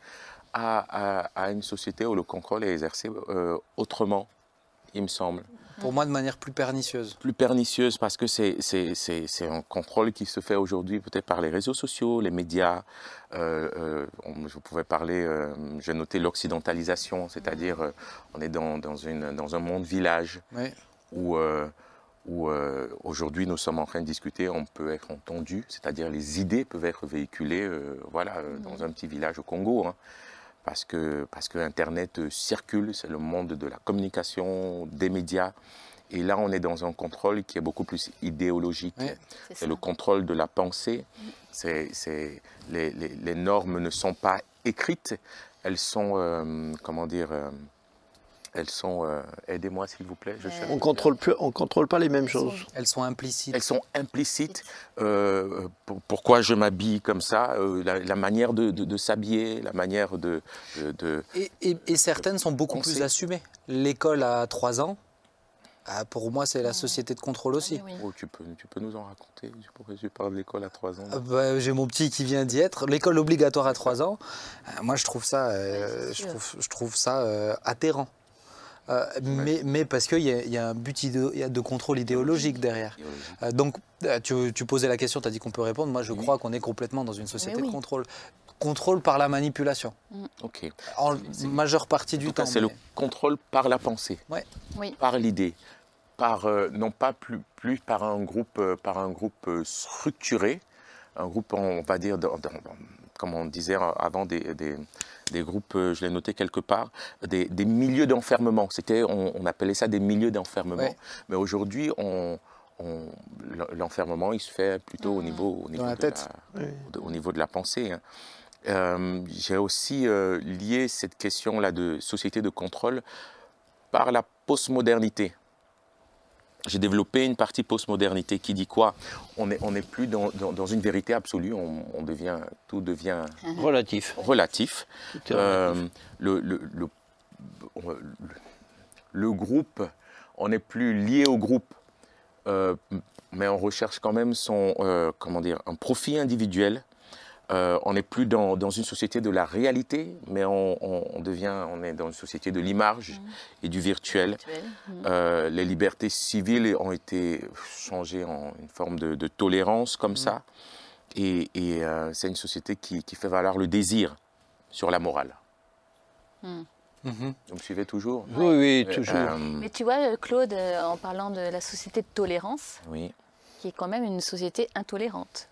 à, à, une société où le contrôle est exercé euh, autrement, il me semble. Pour moi, de manière plus pernicieuse. Plus pernicieuse parce que c'est un contrôle qui se fait aujourd'hui peut-être par les réseaux sociaux, les médias. Euh, euh, je pouvais parler, j'ai noté l'occidentalisation, c'est-à-dire on est dans, dans, une, dans un monde village. Oui où, euh, où euh, aujourd'hui nous sommes en train de discuter, on peut être entendu, c'est-à-dire les idées peuvent être véhiculées euh, voilà, dans un petit village au Congo. Hein, parce que, parce que Internet circule, c'est le monde de la communication, des médias. Et là, on est dans un contrôle qui est beaucoup plus idéologique. c'est le contrôle de la pensée. Les, les, les, normes ne sont pas écrites, elles sont, comment dire, elles sont, euh, aidez-moi s'il vous plaît. Je on contrôle plus, on contrôle pas les mêmes choses. Elles sont implicites. Elles sont implicites. Euh, pourquoi je m'habille comme ça, euh, la, manière de, s'habiller, la manière de. de et, certaines sont beaucoup plus assumées. L'école à 3 ans. Ah, pour moi, c'est la société de contrôle aussi. Oh, tu, peux, tu peux nous en raconter Pourquoi tu parles de l'école à 3 ans ah, bah, J'ai mon petit qui vient d'y être. L'école obligatoire à 3 ans, moi je trouve ça, je trouve, je trouve ça atterrant. Euh, mais, mais, parce qu'il y, y, a un but y a de contrôle idéologique derrière. Euh, donc, euh, tu, tu, posais la question, tu as dit qu'on peut répondre. Moi, je crois qu'on est complètement dans une société de contrôle. Contrôle par la manipulation. Mm. Ok. En majeure partie du temps. C'est le contrôle par la pensée, ouais. oui. par l'idée, par non pas plus, plus par un groupe, par un groupe structuré, un groupe, on va dire, dans, comme on disait avant, des, des, des groupes, euh, je l'ai noté quelque part, des, des milieux d'enfermement. C'était, on, appelait ça des milieux d'enfermement. Mais aujourd'hui, on, l'enfermement, il se fait plutôt au niveau, au niveau, de, la tête. au niveau de la pensée. Hein. Euh, j'ai aussi euh, lié cette question-là de société de contrôle par la postmodernité. J'ai développé une partie postmodernité qui dit quoi? On n'est on est plus dans, dans, une vérité absolue, on, devient, tout devient relatif. relatif. Euh, le, le, le, le, groupe, on n'est plus lié au groupe, euh, mais on recherche quand même son, euh, comment dire, un profit individuel euh, on n'est plus dans, une société de la réalité, mais on, devient, on est dans une société de l'image mmh. et du virtuel. Mmh. Euh, les libertés civiles ont été changées en une forme de, tolérance comme mmh. ça. Et, euh, c'est une société qui, fait valoir le désir sur la morale. Vous me suivez toujours? Oui, oui, toujours. Mais tu vois, Claude, en parlant de la société de tolérance, qui est quand même une société intolérante.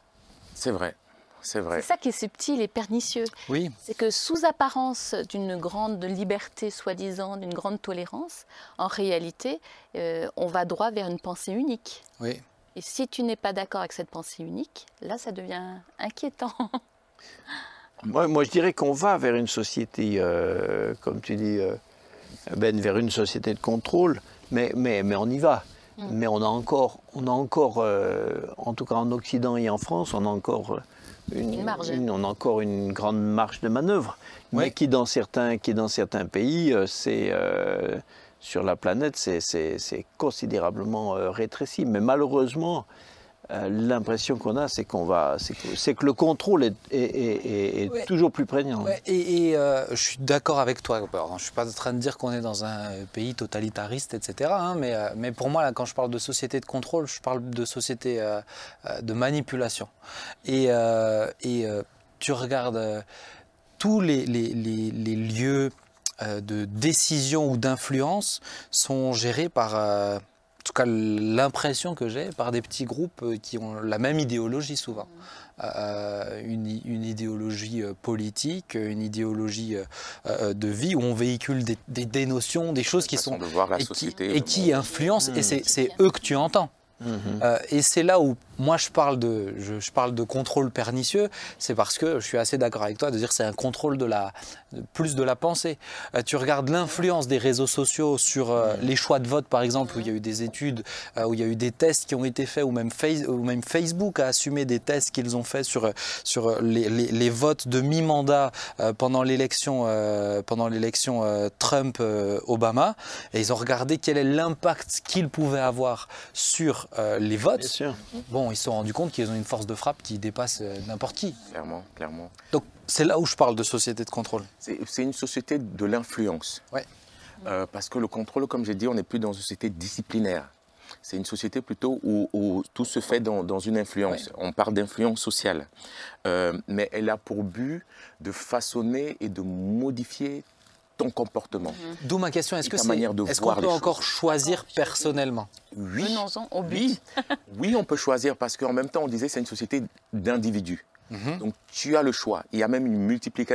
C'est vrai. C'est vrai. C'est ça qui est subtil et pernicieux. Oui. C'est que sous apparence d'une grande liberté, soi-disant, d'une grande tolérance, en réalité, euh, on va droit vers une pensée unique. Oui. Et si tu n'es pas d'accord avec cette pensée unique, là, ça devient inquiétant. *laughs* moi, moi, je dirais qu'on va vers une société, euh, comme tu dis, euh, Ben, vers une société de contrôle, mais, mais, mais on y va. Mm. Mais on a encore, on a encore en tout cas en Occident et en France, on a encore on a encore une grande marge de manœuvre, mais qui dans certains, qui dans certains pays, euh, c'est euh, sur la planète, c'est considérablement euh, rétréci. Mais malheureusement, euh, l'impression qu'on a, c'est qu'on va, c'est que, le contrôle est, toujours plus prégnant. et, euh, je suis d'accord avec toi. je ne suis pas en train de dire qu'on est dans un pays totalitariste, etc. Hein, mais, euh, mais pour moi, quand je parle de société de contrôle, je parle de société de manipulation. Et, et tu regardes tous les, les, les lieux de décision ou d'influence sont gérés par en tout cas l'impression que j'ai par des petits groupes euh, qui ont la même idéologie souvent. Mmh. Euh, une, une, idéologie euh, politique, une idéologie de vie où on véhicule des, des, notions, des choses qui sont de voir la et, société, qui, et qui influencent, et mmh. c'est eux que tu entends. Mhm. Euh, et c'est là où moi je parle de, je, parle de contrôle pernicieux, c'est parce que je suis assez d'accord avec toi de dire c'est un contrôle de la, plus de la pensée. Euh, tu regardes l'influence des réseaux sociaux sur euh, mhm. les choix de vote par exemple, où il y a eu des études, où il y a eu des tests qui ont été faits, ou même, ou même Facebook a assumé des tests qu'ils ont faits sur, sur les, les, les votes de mi-mandat pendant l'élection pendant l'élection Trump-Obama, et ils ont regardé quel est l'impact qu'ils pouvaient avoir sur euh, les votes, bon, ils se sont rendus compte qu'ils ont une force de frappe qui dépasse euh, n'importe qui. Clairement, clairement. Donc c'est là où je parle de société de contrôle. C'est une société de l'influence. Ouais. Euh, parce que le contrôle, comme j'ai dit, on n'est plus dans une société disciplinaire. C'est une société plutôt où, tout se fait dans, une influence. On parle d'influence sociale. mais elle a pour but de façonner et de modifier ton comportement. Mhm. D'où ma question, est-ce que c'est est-ce qu'on peut encore choisir personnellement? Oui. Oui. *laughs* oui, on peut choisir parce qu'en même temps, on disait c'est une société d'individus. Mhm. Donc tu as le choix. Il y a même une multipli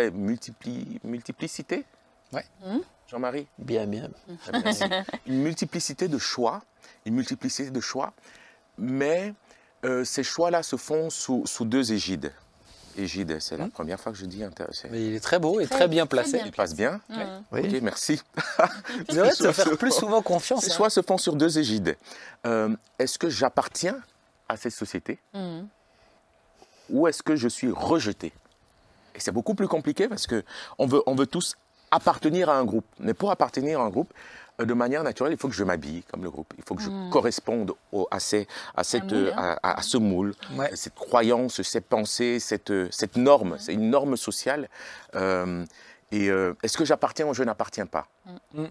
multiplicité. Ouais. Mhm. Jean-Marie? Bien, bien. *laughs* une multiplicité de choix, une multiplicité de choix, mais euh, ces choix-là se font sous, sous deux égides. Égide, c'est la hmm. première fois que je dis intéressé. Mais il est très beau et très, bien placé. il passe bien. Oui. Ok, merci. *laughs* *laughs* Vous devrais te faire plus souvent confiance. Soit se font sur deux égides. Euh, est-ce que j'appartiens à cette société hmm. ou est-ce que je suis rejeté? Et c'est beaucoup plus compliqué parce que on veut, on veut tous appartenir à un groupe. Mais pour appartenir à un groupe, de manière naturelle, il faut que je m'habille comme le groupe. Il faut que je hmm. corresponde au, à, ces, à, cette, euh, hein. à, ce moule, cette croyance, cette pensée, cette, euh, cette norme. C'est une norme sociale. et est-ce que j'appartiens ou je n'appartiens pas hmm. Hmm.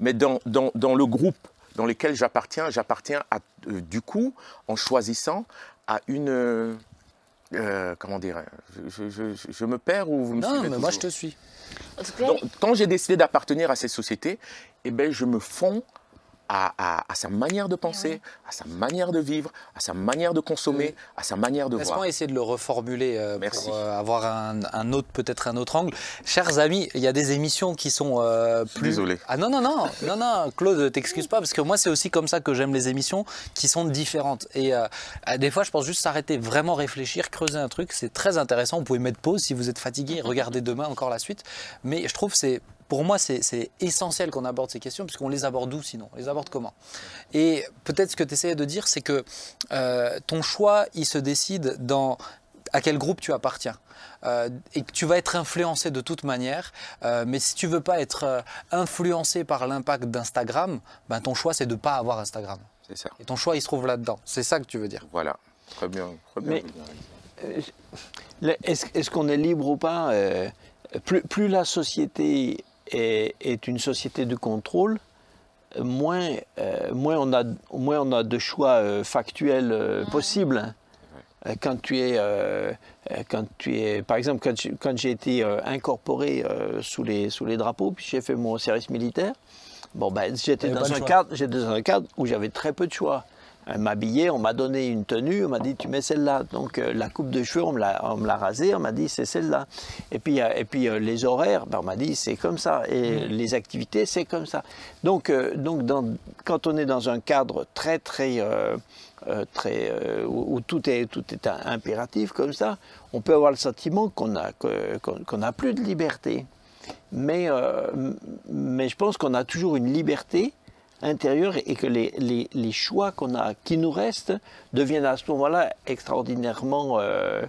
Mais dans, dans, dans, le groupe dans lequel j'appartiens, j'appartiens du coup, en choisissant à une... comment dire je, je, je, me perds ou vous me Non, mais moi je te suis. Donc, quand j'ai décidé d'appartenir à cette société, eh ben, je me fonds à, sa manière de penser, à sa manière de vivre, à sa manière de consommer, à sa manière de voir. Laisse-moi essayer de le reformuler euh, pour euh, avoir un, autre, peut-être un autre angle? Chers amis, il y a des émissions qui sont euh, plus. Désolé. Ah non non non non non, Claude, t'excuse pas parce que moi c'est aussi comme ça que j'aime les émissions qui sont différentes. Et des fois, je pense juste s'arrêter, vraiment réfléchir, creuser un truc, c'est très intéressant. Vous pouvez mettre pause si vous êtes fatigué, *laughs* regarder demain encore la suite. Mais je trouve c'est pour moi, c'est essentiel qu'on aborde ces questions, puisqu'on les aborde où sinon? On les aborde comment? Et peut-être ce que tu essayais de dire, c'est que euh, ton choix, il se décide dans à quel groupe tu appartiens. Euh, et que tu vas être influencé de toute manière. Euh, mais si tu veux pas être influencé par l'impact d'Instagram, ben ton choix c'est de ne pas avoir Instagram. C'est ça. Et ton choix il se trouve là-dedans. C'est ça que tu veux dire. Voilà. Très bien. Très bien. Est-ce qu'on est libre ou pas plus, plus, la société est, une société de contrôle, moins, euh, moins, on, a, moins on a de choix euh, factuels euh, possibles. Hein. Quand tu es, quand tu es, par exemple, quand, j'ai été incorporé sous, les, sous les drapeaux, puis j'ai fait mon service militaire, bon, ben, j'étais dans, un cadre, dans un cadre où j'avais très peu de choix m'habiller, on m'a donné une tenue, on m'a dit tu mets celle-là. Donc euh, la coupe de cheveux, on me l'a rasée, on m'a dit c'est celle-là. Et puis, et puis euh, les horaires, ben, on m'a dit c'est comme ça. Et les activités, c'est comme ça. Donc, euh, donc quand on est dans un cadre très très très où, tout est tout est impératif comme ça, on peut avoir le sentiment qu'on n'a plus de liberté. Mais mais je pense qu'on a toujours une liberté intérieur et que les, les, les choix qu'on a, qui nous restent, deviennent à ce moment-là extraordinairement, euh,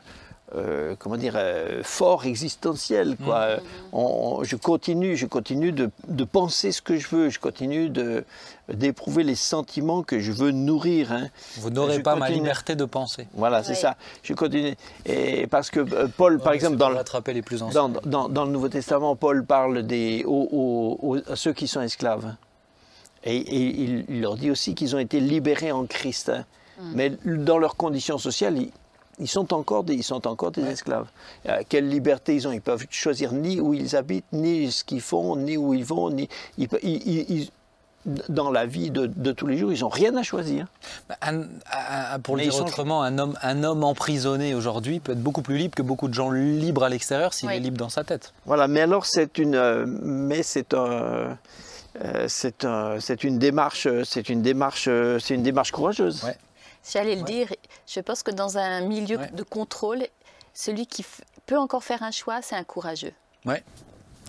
euh, comment dire, euh, forts, existentiels. Quoi. Mmh. je continue, je continue de, de, penser ce que je veux, je continue de, d'éprouver les sentiments que je veux nourrir. Hein. Vous n'aurez pas ma liberté de penser. Voilà, c'est ça. Je continue. Et parce que Paul, par exemple, dans le, les plus dans, dans, dans, le Nouveau Testament, Paul parle des, aux, à ceux qui sont esclaves. Et, il leur dit aussi qu'ils ont été libérés en Christ. Hein. Mm. Mais dans leurs conditions sociales, ils, sont encore des, ils sont encore des esclaves. Euh, quelle liberté ils ont Ils peuvent choisir ni où ils habitent, ni ce qu'ils font, ni où ils vont. Ni, dans la vie de, tous les jours, ils n'ont rien à choisir. Bah, pour le dire autrement, un homme, un homme emprisonné aujourd'hui peut être beaucoup plus libre que beaucoup de gens libres à l'extérieur s'il est libre dans sa tête. Voilà, mais alors c'est une, euh, mais c'est un, euh, c'est une démarche, c'est une démarche, c'est une démarche courageuse. J'allais le dire. Je pense que dans un milieu de contrôle, celui qui peut encore faire un choix, c'est un courageux. Oui,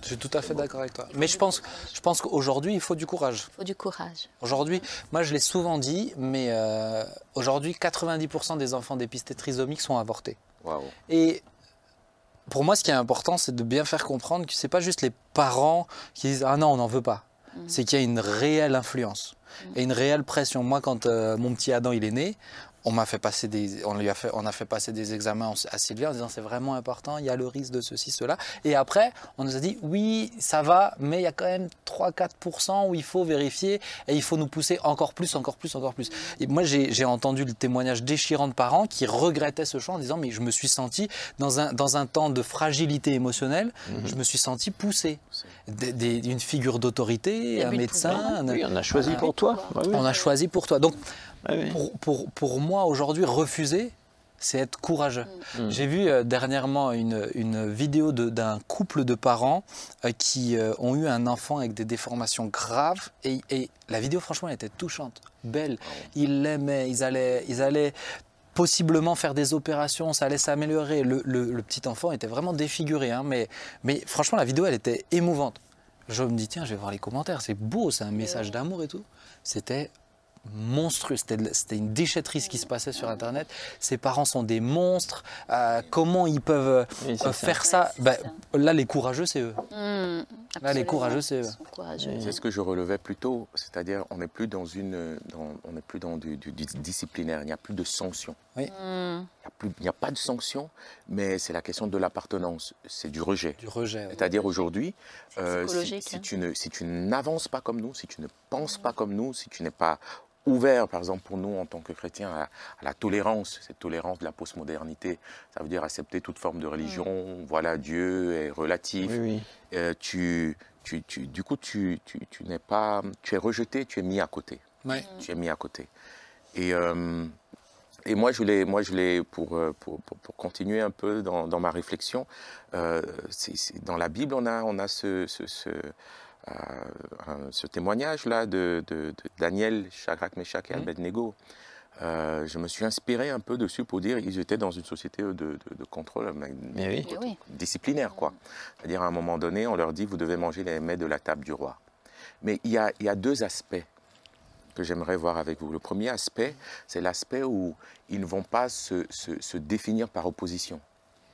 je suis tout à fait d'accord avec toi. Mais je pense, je pense qu'aujourd'hui, il faut du courage. Il faut du courage. Aujourd'hui, moi je l'ai souvent dit, mais euh, aujourd'hui, 90% des enfants dépistés trisomiques sont avortés. Et pour moi, ce qui est important, c'est de bien faire comprendre que ce n'est pas juste les parents qui disent Ah non, on n'en veut pas. C'est qu'il y a une réelle influence et une réelle pression. Moi, quand euh, mon petit Adam il est né, on m'a fait passer des, on lui a fait, on a fait passer des examens à Sylvia en disant c'est vraiment important, il y a le risque de ceci, cela. Et après, on nous a dit oui, ça va, mais il y a quand même 3-4% où il faut vérifier et il faut nous pousser encore plus, encore plus, encore plus. Et moi, j'ai entendu le témoignage déchirant de parents qui regrettaient ce choix en disant mais je me suis senti dans un, dans un temps de fragilité émotionnelle, mhm. je me suis senti poussé. une figure d'autorité, un médecin. Oui, on a choisi pour toi. On a choisi pour toi. Donc, pour, pour, moi, aujourd'hui, refuser, c'est être courageux. Mm. J'ai vu euh, dernièrement une, une vidéo d'un couple de parents euh, qui euh, ont eu un enfant avec des déformations graves et, et la vidéo franchement elle était touchante, belle. Ah ils l'aimaient, ils allaient, ils allaient possiblement faire des opérations, ça allait s'améliorer. Le, le, petit enfant était vraiment défiguré, hein, mais, mais franchement la vidéo elle était émouvante. Je me dis tiens je vais voir les commentaires, c'est beau, c'est un message d'amour et tout. C'était monstrueux. C'était une déchetterie ce qui se passait sur Internet. Ses parents sont des monstres. Euh, comment ils peuvent euh, faire ça, ben, Là, les courageux, c'est eux. Mmh, là, les courageux, c'est eux. C'est ce que je relevais plus tôt. C'est-à-dire, on n'est plus dans une, on n'est plus dans du, disciplinaire. Il n'y a plus de sanctions. Mmh. Il n'y a, pas de sanctions, mais c'est la question de l'appartenance. C'est du rejet. Du rejet. C'est-à-dire aujourd'hui, euh, si, si, hein. tu ne, si tu n'avances pas comme nous, si tu ne penses pas comme nous, si tu n'es pas ouvert, par exemple, pour nous en tant que chrétiens, à, la tolérance, cette tolérance de la postmodernité. Ça veut dire accepter toute forme de religion. Mm. Voilà, Dieu est relatif. Euh, tu, tu, tu, du coup, tu, tu n'es pas, tu es rejeté, tu es mis à côté. Tu es mis à côté. Et, euh, et moi, je voulais, moi, je pour, euh, pour, pour, continuer un peu dans, dans ma réflexion, euh, dans la Bible, on a, on a ce, ce, ce ce témoignage-là de, Daniel, Shadrach, Meshach et mm. Abednego. je me suis inspiré un peu dessus pour dire qu'ils étaient dans une société de, contrôle disciplinaire. quoi. C'est-à-dire, à un moment donné, on leur dit vous devez manger les mets de la table du roi. Mais il y a, il y a deux aspects que j'aimerais voir avec vous. Le premier aspect, c'est l'aspect où ils ne vont pas se, se, définir par opposition.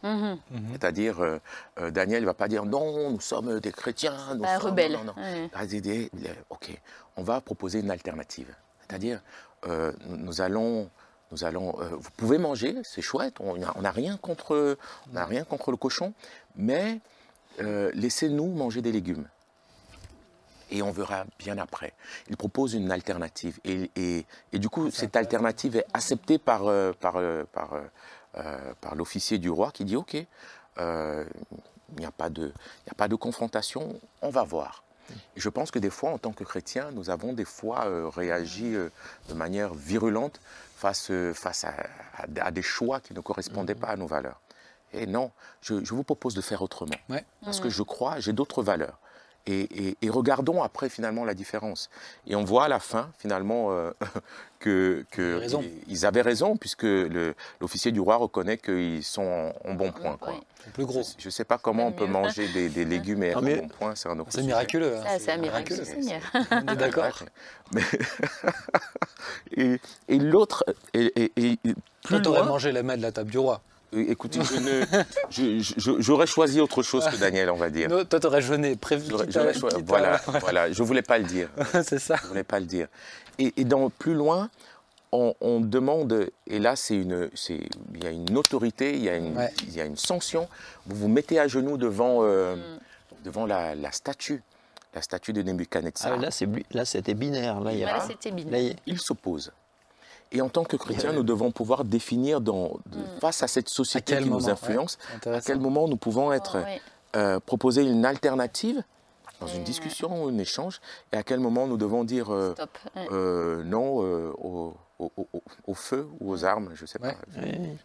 Mhm. Mhm. C'est-à-dire, euh, euh, Daniel ne va pas dire non, nous sommes des chrétiens, nous bah, sommes rebelles. Non, ok, on va proposer une alternative. C'est-à-dire, euh, nous, allons, nous allons, vous pouvez manger, c'est chouette, on n'a rien contre, on rien contre le cochon, mais laissez-nous manger des légumes et on verra bien après. Il propose une alternative et, et, du coup cette alternative est acceptée par, euh, par, euh, par, euh, par l'officier du roi qui dit ok, il n'y a, pas de, a pas de confrontation, on va voir. Et je pense que des fois, en tant que chrétien, nous avons des fois réagi de manière virulente face, face à, à, des choix qui ne correspondaient pas à nos valeurs. Et non, je, je vous propose de faire autrement. Parce que je crois, j'ai d'autres valeurs. Et, regardons après finalement la différence. Et on voit à la fin finalement euh, *laughs* que, ils avaient raison puisque l'officier du roi reconnaît qu'ils sont en, bon point. Quoi. Plus gros. Je ne sais pas comment on peut manger des, *laughs* légumes et en bon point, c'est un autre. C'est miraculeux. Hein. C'est miraculeux. On est *laughs* d'accord. et, l'autre, et, plus loin, mangé les mains de la table du roi. Écoutez, j'aurais choisi autre chose que Daniel, on va dire. Non, toi, tu aurais jeûné, prévu. Voilà, *laughs* voilà, je ne voulais pas le dire. *laughs* c'est ça. Je ne voulais pas le dire. Et, dans plus loin, on, demande, et là, c'est une, il y a une autorité, il y a une, il y a une sanction. Vous vous mettez à genoux devant, euh, mm. devant la, statue la statue de Nebuchadnezzar. Ah, là, c'était binaire. Là, il, y a... c'était binaire. il s'oppose. Et en tant que chrétiens, nous devons pouvoir définir dans, mm. face à cette société qui nous influence, à quel moment nous pouvons être, oh, euh, proposer une alternative dans une discussion ou un échange, et à quel moment nous devons dire euh, euh, non au, au, feu ou aux armes, je ne sais pas.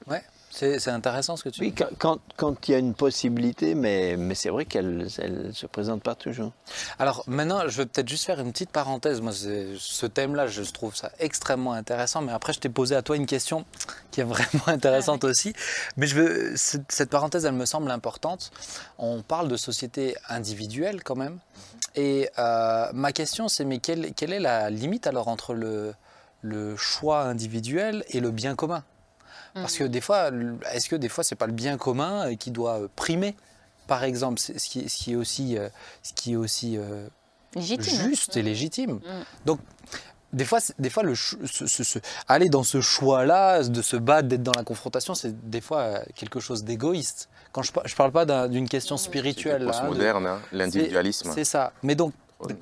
Ouais. C'est intéressant ce que tu dis. Oui, quand, quand, il y a une possibilité, mais, mais c'est vrai qu'elle ne se présente pas toujours. Alors maintenant, je vais peut-être juste faire une petite parenthèse. Moi, ce thème-là, je trouve ça extrêmement intéressant. Mais après, je t'ai posé à toi une question *laughs* qui est vraiment intéressante aussi. Mais je veux, cette parenthèse, elle me semble importante. On parle de société individuelle quand même. Et euh, ma question, c'est mais quelle, quelle est la limite alors entre le le choix individuel et le bien commun. Parce que mhm. des fois, est-ce que des fois, c'est pas le bien commun qui doit primer? Par exemple, ce qui, ce qui est aussi, euh, ce qui est aussi euh, juste et légitime. Mhm. Donc, des fois, des fois le, aller dans ce choix-là, de se battre, d'être dans la confrontation, c'est des fois euh, quelque chose d'égoïste. Quand je, ne parle pas d'une question spirituelle. C'est moderne, hein, l'individualisme. C'est ça. Mais donc,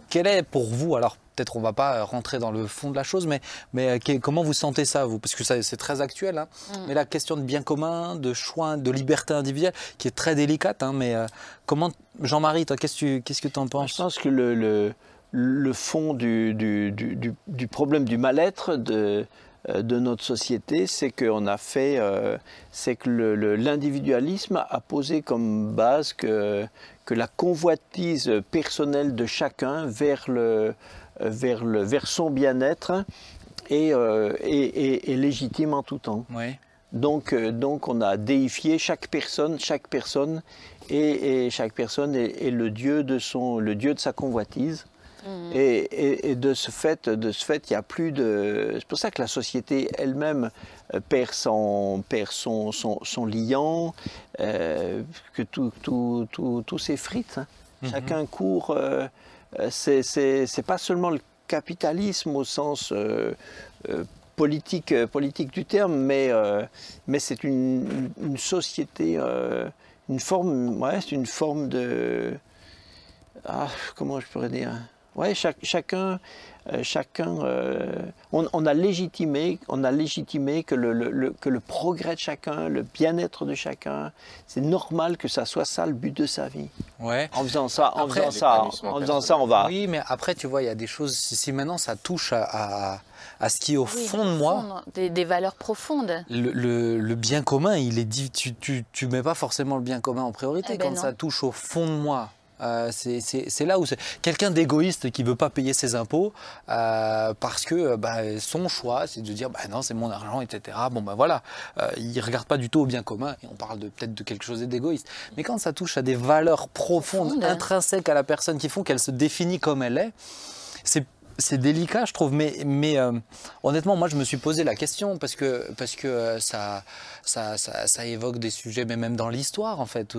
quel est pour vous, alors peut-être on va pas rentrer dans le fond de la chose, mais, mais euh, comment vous sentez ça, vous? Parce que c'est très actuel, hein. mm. mais la question de bien commun, de choix, de liberté individuelle, qui est très délicate, hein, mais euh, comment, Jean-Marie, qu'est-ce que tu en penses? Je pense que le, le, le fond du, du, du, du, problème du mal-être de, euh, de notre société, c'est qu'on a fait, c'est que l'individualisme a posé comme base que, que la convoitise personnelle de chacun vers, le, vers, le, vers son bien-être est, euh, légitime en tout temps. Donc, euh, donc on a déifié chaque personne, chaque personne, et, chaque personne est, le dieu de son, le dieu de sa convoitise. Mmh. Et, de ce fait, de ce fait, il y a plus de. C'est pour ça que la société elle-même euh, perd son, perd son, son, liant, euh, que tout, tout, tout, tout s'effrite. Hein. Mhm. Chacun court. Euh, c'est pas seulement le capitalisme au sens politique, politique du terme, mais, c'est une, une, société, une forme, ouais, c'est une forme de. Ah, comment je pourrais dire Ouais, chacun, euh, chacun euh, on, a légitimé, on a légitimé que le, que le progrès de chacun, le bien-être de chacun, c'est normal que ça soit ça le but de sa vie. Ouais. En faisant ça, en faisant ça, en faisant ça, on va. Oui, mais après, tu vois, il y a des choses. Si maintenant ça touche à, à, ce qui est au fond de moi, des, valeurs profondes. Le, le, bien commun, il est dit. Tu, tu, tu mets pas forcément le bien commun en priorité eh ben quand ça touche au fond de moi Euh, c'est là où c'est quelqu'un d'égoïste qui veut pas payer ses impôts euh, parce que bah, son choix, c'est de dire bah non, c'est mon argent, etc. Bon ben voilà, il regarde pas du tout au bien commun. Et on parle peut-être de quelque chose d'égoïste. Mais quand ça touche à des valeurs profondes, intrinsèques à la personne, qui font qu'elle se définit comme elle est, c'est c'est délicat, je trouve, mais, mais euh, honnêtement, moi, je me suis posé la question parce que, parce que euh, ça, ça, ça, évoque des sujets, mais même dans l'histoire, en fait.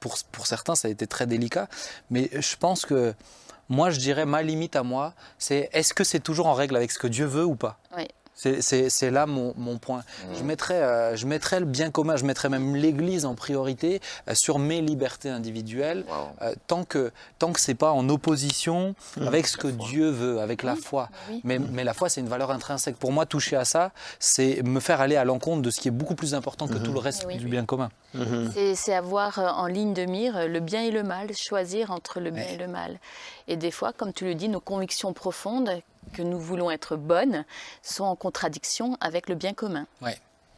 pour, pour, certains, ça a été très délicat. Mais je pense que moi, je dirais, ma limite à moi, c'est est-ce que c'est toujours en règle avec ce que Dieu veut ou pas? Oui. C'est là mon, point. Je, mettrais, euh, je mettrais le bien commun, je mettrais même l'Église en priorité euh, sur mes libertés individuelles, euh, tant que, tant que ce n'est pas en opposition mmh. avec ce que Dieu veut, avec la foi. Mais, mais, la foi, c'est une valeur intrinsèque. Pour moi, toucher à ça, c'est me faire aller à l'encontre de ce qui est beaucoup plus important que mmh. tout le reste du bien commun. Mmh. C'est avoir en ligne de mire le bien et le mal, choisir entre le bien et le mal. Et des fois, comme tu le dis, nos convictions profondes que nous voulons être bonnes sont en contradiction avec le bien commun. Oui,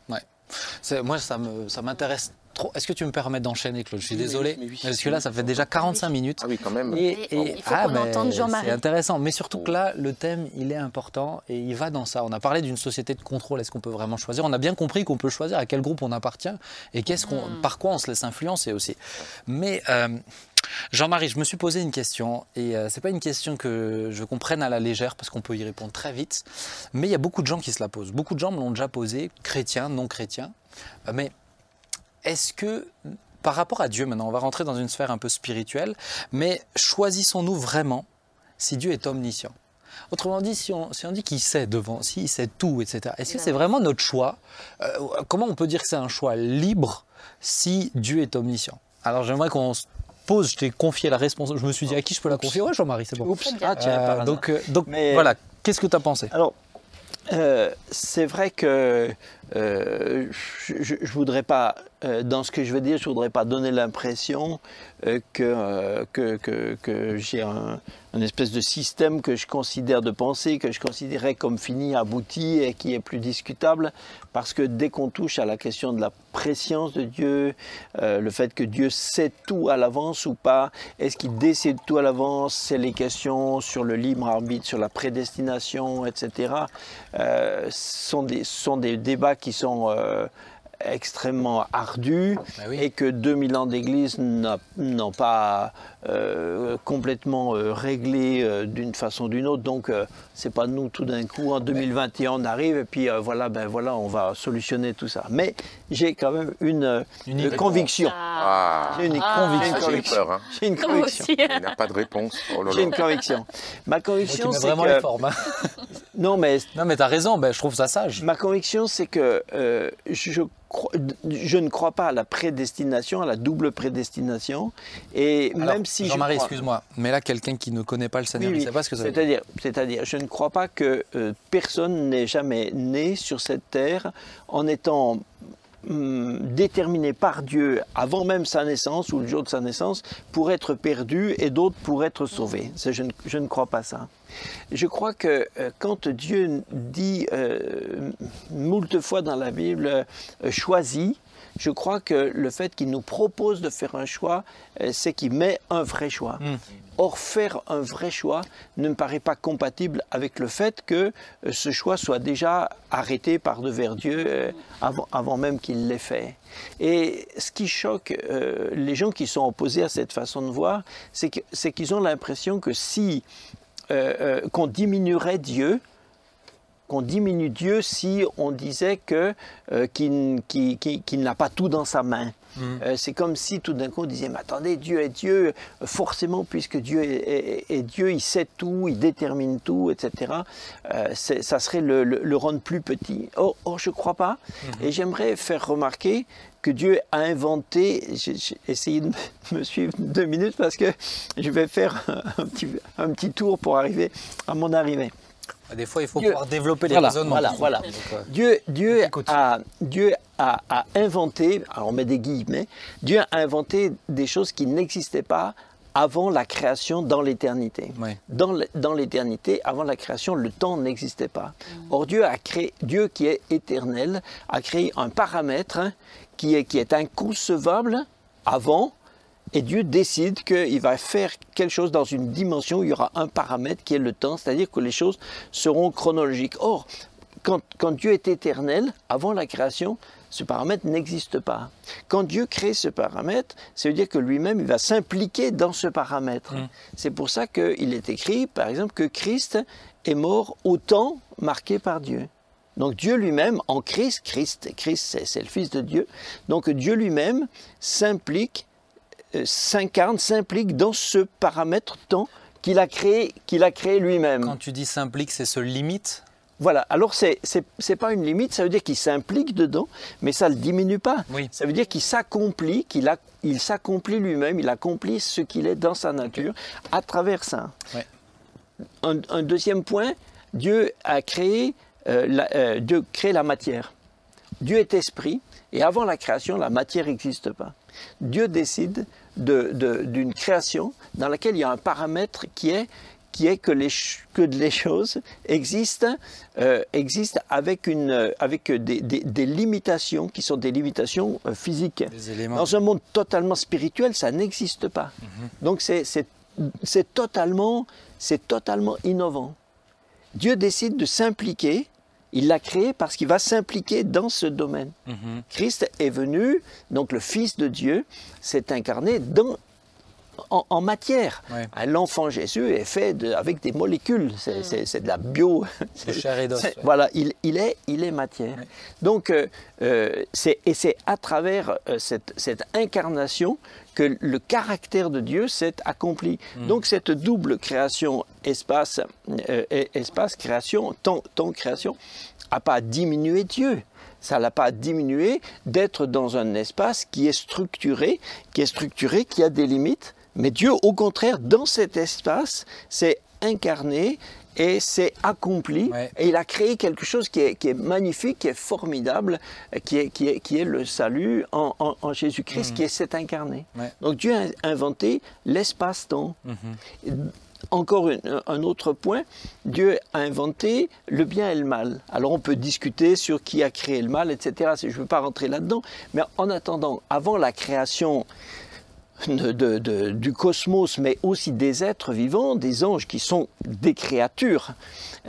ouais. Moi, ça m'intéresse ça trop. Est-ce que tu me permets d'enchaîner, Claude? Je suis désolé. parce que là, ça fait déjà 45 minutes. Ah oui, quand même. Et, il faut ah, qu'on entende Jean-Marie. C'est intéressant. Mais surtout que là, le thème, il est important et il va dans ça. On a parlé d'une société de contrôle. Est-ce qu'on peut vraiment choisir? On a bien compris qu'on peut choisir à quel groupe on appartient et qu'est-ce qu'on, hmm. par quoi on se laisse influencer aussi. Mais. Euh, Jean-Marie, je me suis posé une question et euh, c'est pas une question que je comprenne à la légère parce qu'on peut y répondre très vite, mais il y a beaucoup de gens qui se la posent. Beaucoup de gens me l'ont déjà posé, chrétiens, non chrétiens. Euh, mais est-ce que par rapport à Dieu, maintenant on va rentrer dans une sphère un peu spirituelle, mais choisissons-nous vraiment si Dieu est omniscient? Autrement dit, si on, dit qu'il sait devant, s'il sait tout, etc., est-ce que c'est vraiment notre choix? Euh, Comment on peut dire que c'est un choix libre si Dieu est omniscient? Alors j'aimerais qu'on pose, je t'ai confié la responsabilité. Je me suis dit à qui je peux la confier? Ouais, Jean-Marie, c'est bon. Ah, euh, donc, euh, donc voilà, qu'est-ce que tu as pensé? Alors, euh, c'est vrai que je ne voudrais pas, dans ce que je veux dire, je ne voudrais pas donner l'impression que, que, que, que j'ai un, un espèce de système que je considère de pensée, que je considérais comme fini, abouti et qui est plus discutable, parce que dès qu'on touche à la question de la préscience de Dieu, euh, le fait que Dieu sait tout à l'avance ou pas, est-ce qu'il décide tout à l'avance, c'est les questions sur le libre arbitre, sur la prédestination, etc., euh, sont, des, sont des débats qui sont... Euh, extrêmement ardu bah et que 2000 ans d'Église n'ont pas euh, complètement euh, réglé euh, d'une façon ou d'une autre. Donc c'est pas nous tout d'un coup en 2021 on arrive et puis voilà ben voilà on va solutionner tout ça. Mais j'ai quand même une, une, conviction. Ah. J'ai une, ah. conviction. Hein. J'ai une conviction. Il n'y a pas de réponse. Oh j'ai une conviction. Ma conviction c'est vraiment que... les formes. Hein. *laughs* non mais non mais as raison. Ben, je trouve ça sage. Ma conviction c'est que je je ne crois pas à la prédestination, à la double prédestination. Et même si Jean-Marie, excuse-moi, mais là, quelqu'un qui ne connaît pas le Seigneur, il ne sait pas ce que ça veut dire. C'est-à-dire, je ne crois pas que euh, personne n'est jamais né sur cette terre en étant hum, déterminé par Dieu avant même sa naissance ou le jour de sa naissance pour être perdu et d'autres pour être sauvés. Je ne, je ne crois pas ça. Je crois que euh, quand Dieu dit euh, moult fois dans la Bible euh, choisis, je crois que le fait qu'il nous propose de faire un choix, c'est qu'il met un vrai choix. Hmm. Or, faire un vrai choix ne me paraît pas compatible avec le fait que ce choix soit déjà arrêté par devers Dieu avant, avant, même qu'il l'ait fait. Et ce qui choque les gens qui sont opposés à cette façon de voir, c'est qu'ils ont l'impression que si euh, euh, qu'on diminuerait Dieu, qu'on diminue Dieu si on disait que euh, qu'il n'a pas tout dans sa main. Mm. c'est comme si tout d'un coup on disait, mais attendez, Dieu est Dieu, forcément, puisque Dieu est, Dieu, il sait tout, il détermine tout, etc. ça serait le, rendre plus petit. Or, je ne crois pas. Mm-hmm. Et j'aimerais faire remarquer que Dieu a inventé. J'ai essayé de *laughs* me suivre deux minutes parce que je vais faire un petit, un petit tour pour arriver à mon arrivée. Des fois, il faut pouvoir développer les raisonnements. Voilà, voilà. Euh, Dieu, Dieu, a, Dieu a, inventé, alors on met des guillemets, Dieu a inventé des choses qui n'existaient pas avant la création dans l'éternité. Dans l'éternité, avant la création, le temps n'existait pas. Or, Dieu, a créé, Dieu qui est éternel a créé un paramètre qui est, qui est inconcevable avant et Dieu décide qu'il va faire quelque chose dans une dimension où il y aura un paramètre qui est le temps, c'est-à-dire que les choses seront chronologiques. Or, quand, quand Dieu est éternel, avant la création, ce paramètre n'existe pas. Quand Dieu crée ce paramètre, ça veut dire que lui-même, il va s'impliquer dans ce paramètre. Mmh. C'est pour ça qu'il est écrit, par exemple, que Christ est mort au temps marqué par Dieu. Donc Dieu lui-même, en Christ, Christ, Christ c'est le Fils de Dieu, donc Dieu lui-même s'implique, s'incarne, s'implique dans ce paramètre temps qu'il a créé, qu'il a créé lui-même. Quand tu dis s'implique, c'est se limite? Voilà, alors c'est n'est pas une limite, ça veut dire qu'il s'implique dedans, mais ça ne le diminue pas. Ça veut dire qu'il s'accomplit, qu'il il s'accomplit lui-même, il accomplit ce qu'il est dans sa nature à travers ça. Un, deuxième point, Dieu a créé, euh, la, euh, Dieu crée la matière. Dieu est esprit, et avant la création, la matière n'existe pas. Dieu décide d'une création dans laquelle il y a un paramètre qui est qui est que les, que les choses existent, euh, existent avec, une, avec des, des, limitations qui sont des limitations euh, physiques. Dans un monde totalement spirituel, ça n'existe pas. Mhm. Donc c'est totalement, totalement innovant. Dieu décide de s'impliquer il l'a créé parce qu'il va s'impliquer dans ce domaine. Mhm. Christ est venu, donc le Fils de Dieu s'est incarné dans en, matière. L'enfant Jésus est fait avec des molécules, c'est mm. de la bio. Voilà, il, il, est, il est matière. Donc, euh, euh, et c'est à travers euh, cette, cette, incarnation que le caractère de Dieu s'est accompli. Mm. Donc cette double création, espace, espace création, temps, temps création, n'a pas diminué Dieu ça l'a pas diminué d'être dans un espace qui est structuré, qui est structuré, qui a des limites, mais Dieu, au contraire, dans cet espace, s'est incarné et s'est accompli. Et il a créé quelque chose qui est, magnifique, qui est formidable, qui est, qui est, qui est le salut en, Jésus-Christ, mm. qui s'est incarné. Donc Dieu a inventé l'espace-temps. Mm-hmm. Encore un autre point, Dieu a inventé le bien et le mal. Alors on peut discuter sur qui a créé le mal, etc. Je ne veux pas rentrer là-dedans, mais en attendant, avant la création du cosmos, mais aussi des êtres vivants, des anges qui sont des créatures.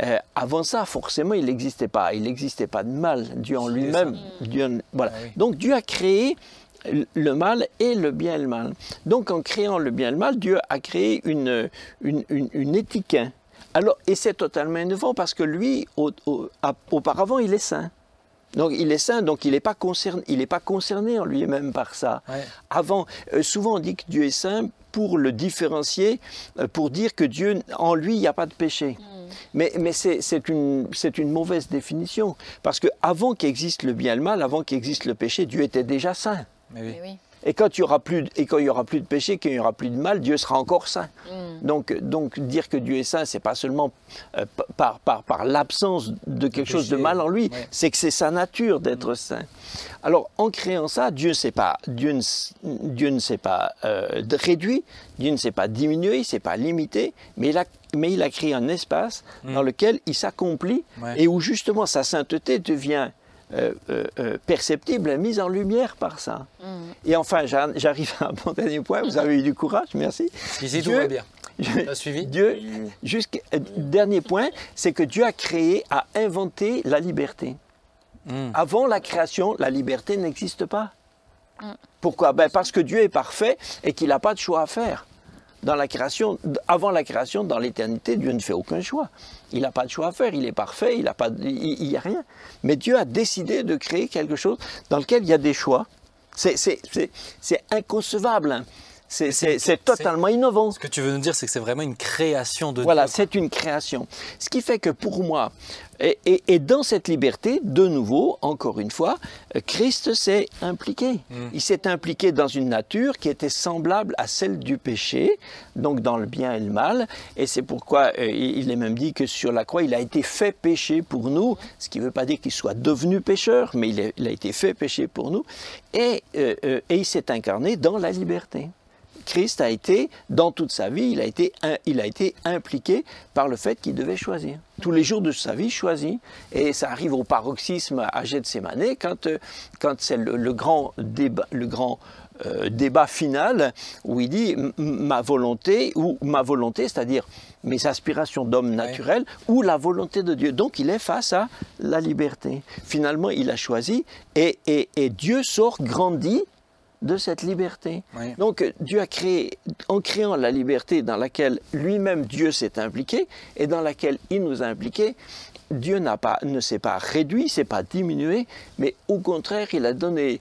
Euh, avant ça, forcément, il n'existait pas. Il n'existait pas de mal. Dieu en lui-même. voilà. Ah Donc Dieu a créé le mal et le bien et le mal. Donc en créant le bien et le mal, Dieu a créé une, une, une, éthique. Alors, et c'est totalement innovant parce que lui, auparavant, il est saint. Donc il est saint, donc il n'est pas concerné, il pas concerné en lui-même par ça. Avant, euh, souvent on dit que Dieu est saint pour le différencier, euh, pour dire que Dieu, en lui, il n'y a pas de péché. Hmm. Mais, mais c'est une, une mauvaise définition, parce que avant qu'existe le bien et le mal, avant qu'existe le péché, Dieu était déjà saint. Mais oui. Et quand il y aura plus, et quand il y aura plus de péché, qu'il n'y aura plus de mal, Dieu sera encore saint. Mm. Donc, donc dire que Dieu est saint, c'est pas seulement euh, par, par, par l'absence de quelque chose de mal en lui, c'est que c'est sa nature d'être mm. saint. Alors, en créant ça, Dieu, pas, Dieu, ne, Dieu ne s'est pas euh, réduit, Dieu ne s'est pas diminué, il ne s'est pas limité, mais il a mais il a créé un espace mm. dans lequel il s'accomplit et où justement sa sainteté devient euh, euh, euh, perceptible, mise en lumière par ça. Mm. Et enfin, *laughs* j'arrive à mon dernier point. Vous avez eu du courage, merci. Ici, tout va bien. suivi Dieu, jusqu'à dernier point, c'est que Dieu a créé, a inventé la liberté. Mm. Avant la création, la liberté n'existe pas. Mm. Pourquoi? Ben Parce que Dieu est parfait et qu'il n'a pas de choix à faire dans la création, avant la création, dans l'éternité, Dieu ne fait aucun choix. Il n'a pas de choix à faire, il est parfait, il n'y a, pas, il, a rien. Mais Dieu a décidé de créer quelque chose dans lequel il y a des choix. C'est inconcevable. C'est totalement innovant. Ce que tu veux nous dire, c'est que c'est vraiment une création de Voilà, c'est une création. Ce qui fait que pour moi, et, dans cette liberté, de nouveau, encore une fois, Christ s'est impliqué. Mm. Il s'est impliqué dans une nature qui était semblable à celle du péché, donc dans le bien et le mal. Et c'est pourquoi euh, il est même dit que sur la croix, il a été fait péché pour nous, ce qui ne veut pas dire qu'il soit devenu pécheur, mais il a, été fait péché pour nous. Et, euh, euh, et il s'est incarné dans la liberté. Christ a été, dans toute sa vie, il a été, il a été impliqué par le fait qu'il devait choisir. Tous les jours de sa vie, choisi. Et ça arrive au paroxysme à Gethsemane quand, euh, quand c'est le, grand débat, le grand euh, débat final où il dit ma volonté ou ma volonté, c'est-à-dire mes aspirations d'homme naturel ou la volonté de Dieu. Donc il est face à la liberté. Finalement, il a choisi et, et, Dieu sort grandi de cette liberté. Donc Dieu a créé, en créant la liberté dans laquelle lui-même Dieu s'est impliqué et dans laquelle il nous a impliqués, Dieu pas, ne s'est pas réduit, s'est pas diminué, mais au contraire, il a donné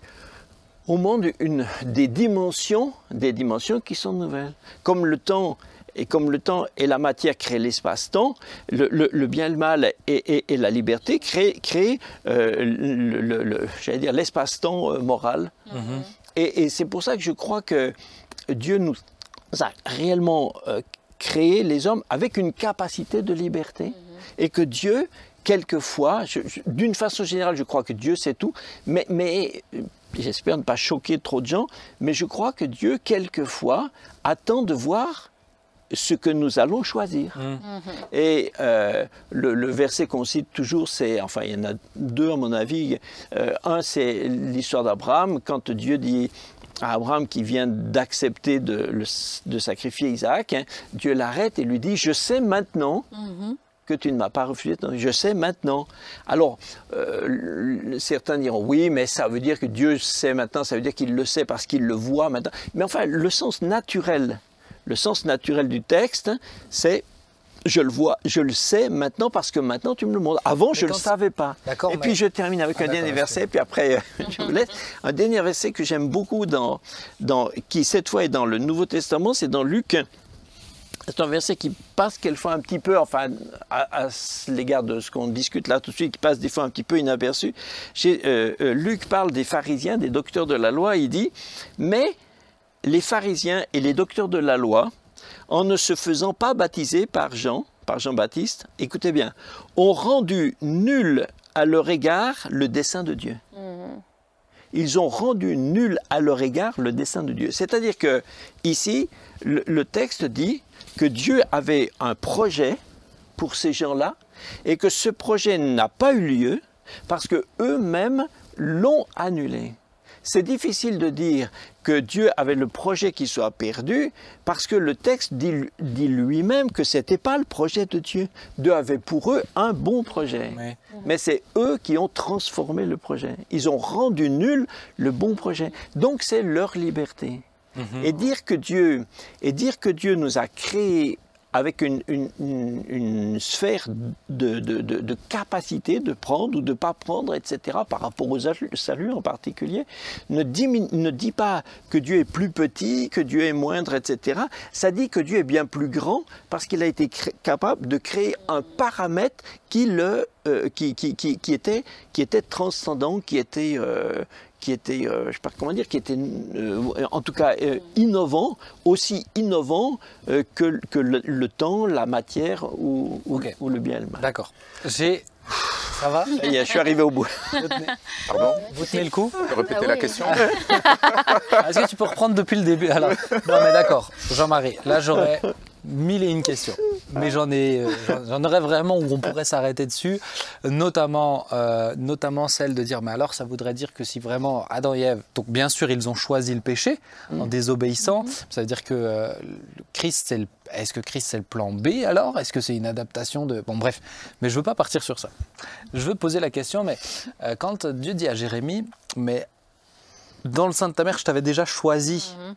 au monde une, des dimensions, des dimensions qui sont nouvelles. Comme le temps et comme le temps et la matière créent l'espace-temps, le, bien et le mal et, la liberté créent, euh, le, dire l'espace-temps euh, moral. Mm-hmm. Et, c'est pour ça que je crois que Dieu nous a réellement euh, créé les hommes avec une capacité de liberté. Et que Dieu, quelquefois, d'une façon générale, je crois que Dieu sait tout, mais, mais j'espère ne pas choquer trop de gens, mais je crois que Dieu, quelquefois, attend de voir ce que nous allons choisir. Mmh. Et euh, le, verset qu'on cite toujours, c'est, enfin il y en a deux à mon avis. Euh, un, c'est l'histoire d'Abraham, quand Dieu dit à Abraham qui vient d'accepter de, sacrifier Isaac, hein, Dieu l'arrête et lui dit, je sais maintenant mmh que tu ne m'as pas refusé. Je sais maintenant. Alors, euh, certains diront oui, mais ça veut dire que Dieu sait maintenant, ça veut dire qu'il le sait parce qu'il le voit maintenant. Mais enfin, le sens naturel, le sens naturel du texte, c'est je le vois, je le sais maintenant parce que maintenant tu me le montres. Avant, je ne le savais pas. Et puis je termine avec ah, un dernier verset, puis après *laughs* je vous laisse. Un dernier verset que j'aime beaucoup, dans, dans, qui cette fois est dans le Nouveau Testament, c'est dans Luc c'est un verset qui passe quelquefois un petit peu, enfin, à, l'égard de ce qu'on discute là tout de suite, qui passe des fois un petit peu inaperçu. Euh, euh, Luc parle des pharisiens, des docteurs de la loi, il dit, mais les pharisiens et les docteurs de la loi, en ne se faisant pas baptiser par Jean, par Jean-Baptiste, écoutez bien, ont rendu nul à leur égard le dessein de Dieu. Mmh. Ils ont rendu nul à leur égard le dessein de Dieu. C'est-à-dire que ici, le texte dit que Dieu avait un projet pour ces gens-là et que ce projet n'a pas eu lieu parce que eux-mêmes l'ont annulé. C'est difficile de dire que Dieu avait le projet qui soit perdu parce que le texte dit, lui-même que ce n'était pas le projet de Dieu. Dieu avait pour eux un bon projet. Mais c'est eux qui ont transformé le projet. Ils ont rendu nul le bon projet. Donc c'est leur liberté. Mhm. Et dire que Dieu, et dire que Dieu nous a créés avec une, une, sphère de, de, de, capacité de prendre ou de ne pas prendre, etc., par rapport au salut en particulier, ne dit, ne dit pas que Dieu est plus petit, que Dieu est moindre, etc. Ça dit que Dieu est bien plus grand parce qu'il a été capable de créer un paramètre qui, le, euh, qui, qui, qui, qui, était, qui était transcendant, qui était, euh, qui était, euh, je sais pas comment dire, qui était euh, en tout cas euh, innovant, aussi innovant que, que le, temps, la matière ou, ou, le bien et le mal. D'accord. J'ai ça va Je suis arrivé au bout. *laughs* Pardon Vous tenez le coup Répétez ah la question. *laughs* Est-ce que tu peux reprendre depuis le début Alors, non mais d'accord, Jean-Marie, là j'aurais mille et une questions. Mais j'en ai, euh, j'en aurais vraiment où on pourrait s'arrêter dessus, notamment, euh, notamment celle de dire, mais alors ça voudrait dire que si vraiment Adam et Ève, donc bien sûr ils ont choisi le péché en mm. désobéissant, mm-hmm. ça veut dire que euh, Christ, c'est est-ce que Christ c'est le plan B alors? Est-ce que c'est une adaptation de, bon bref, mais je veux pas partir sur ça. Je veux poser la question, mais quand Dieu dit à Jérémie, mais dans le sein de ta mère, je t'avais déjà choisi. Mm-hmm.